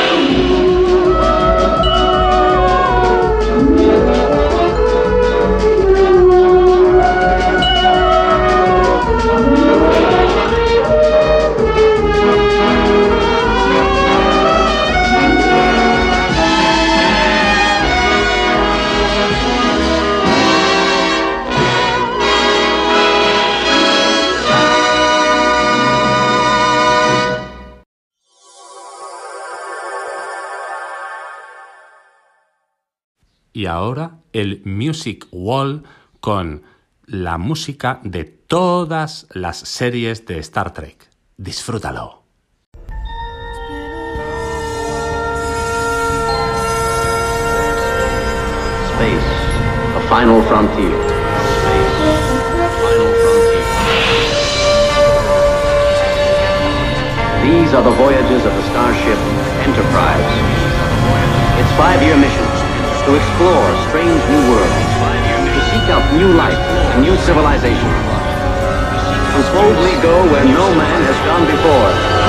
Y ahora el Music Wall con la música de todas las series de Star Trek. Disfrútalo. Space, a final frontier. Space, final frontier. These are the voyages of the starship Enterprise. Its five-year mission to explore strange new worlds, to seek out new life and new civilization, and boldly go where no man has gone before.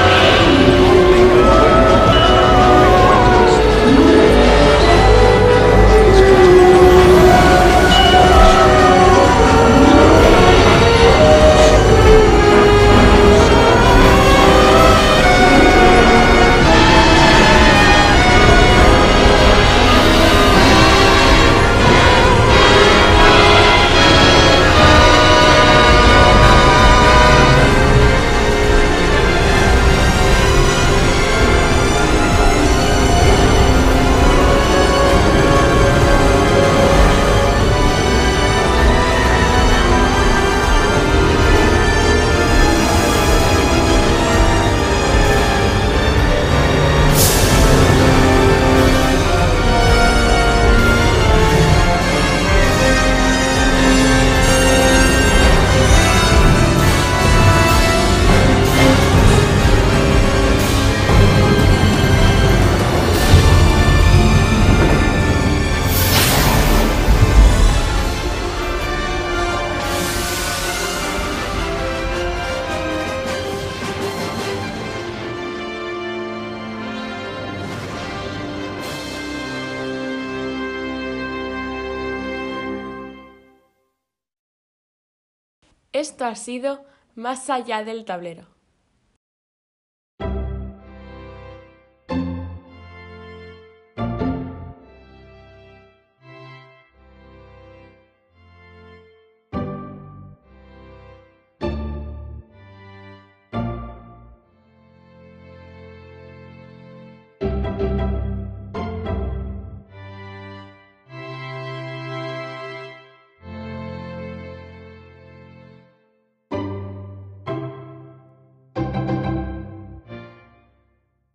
Más allá del tablero.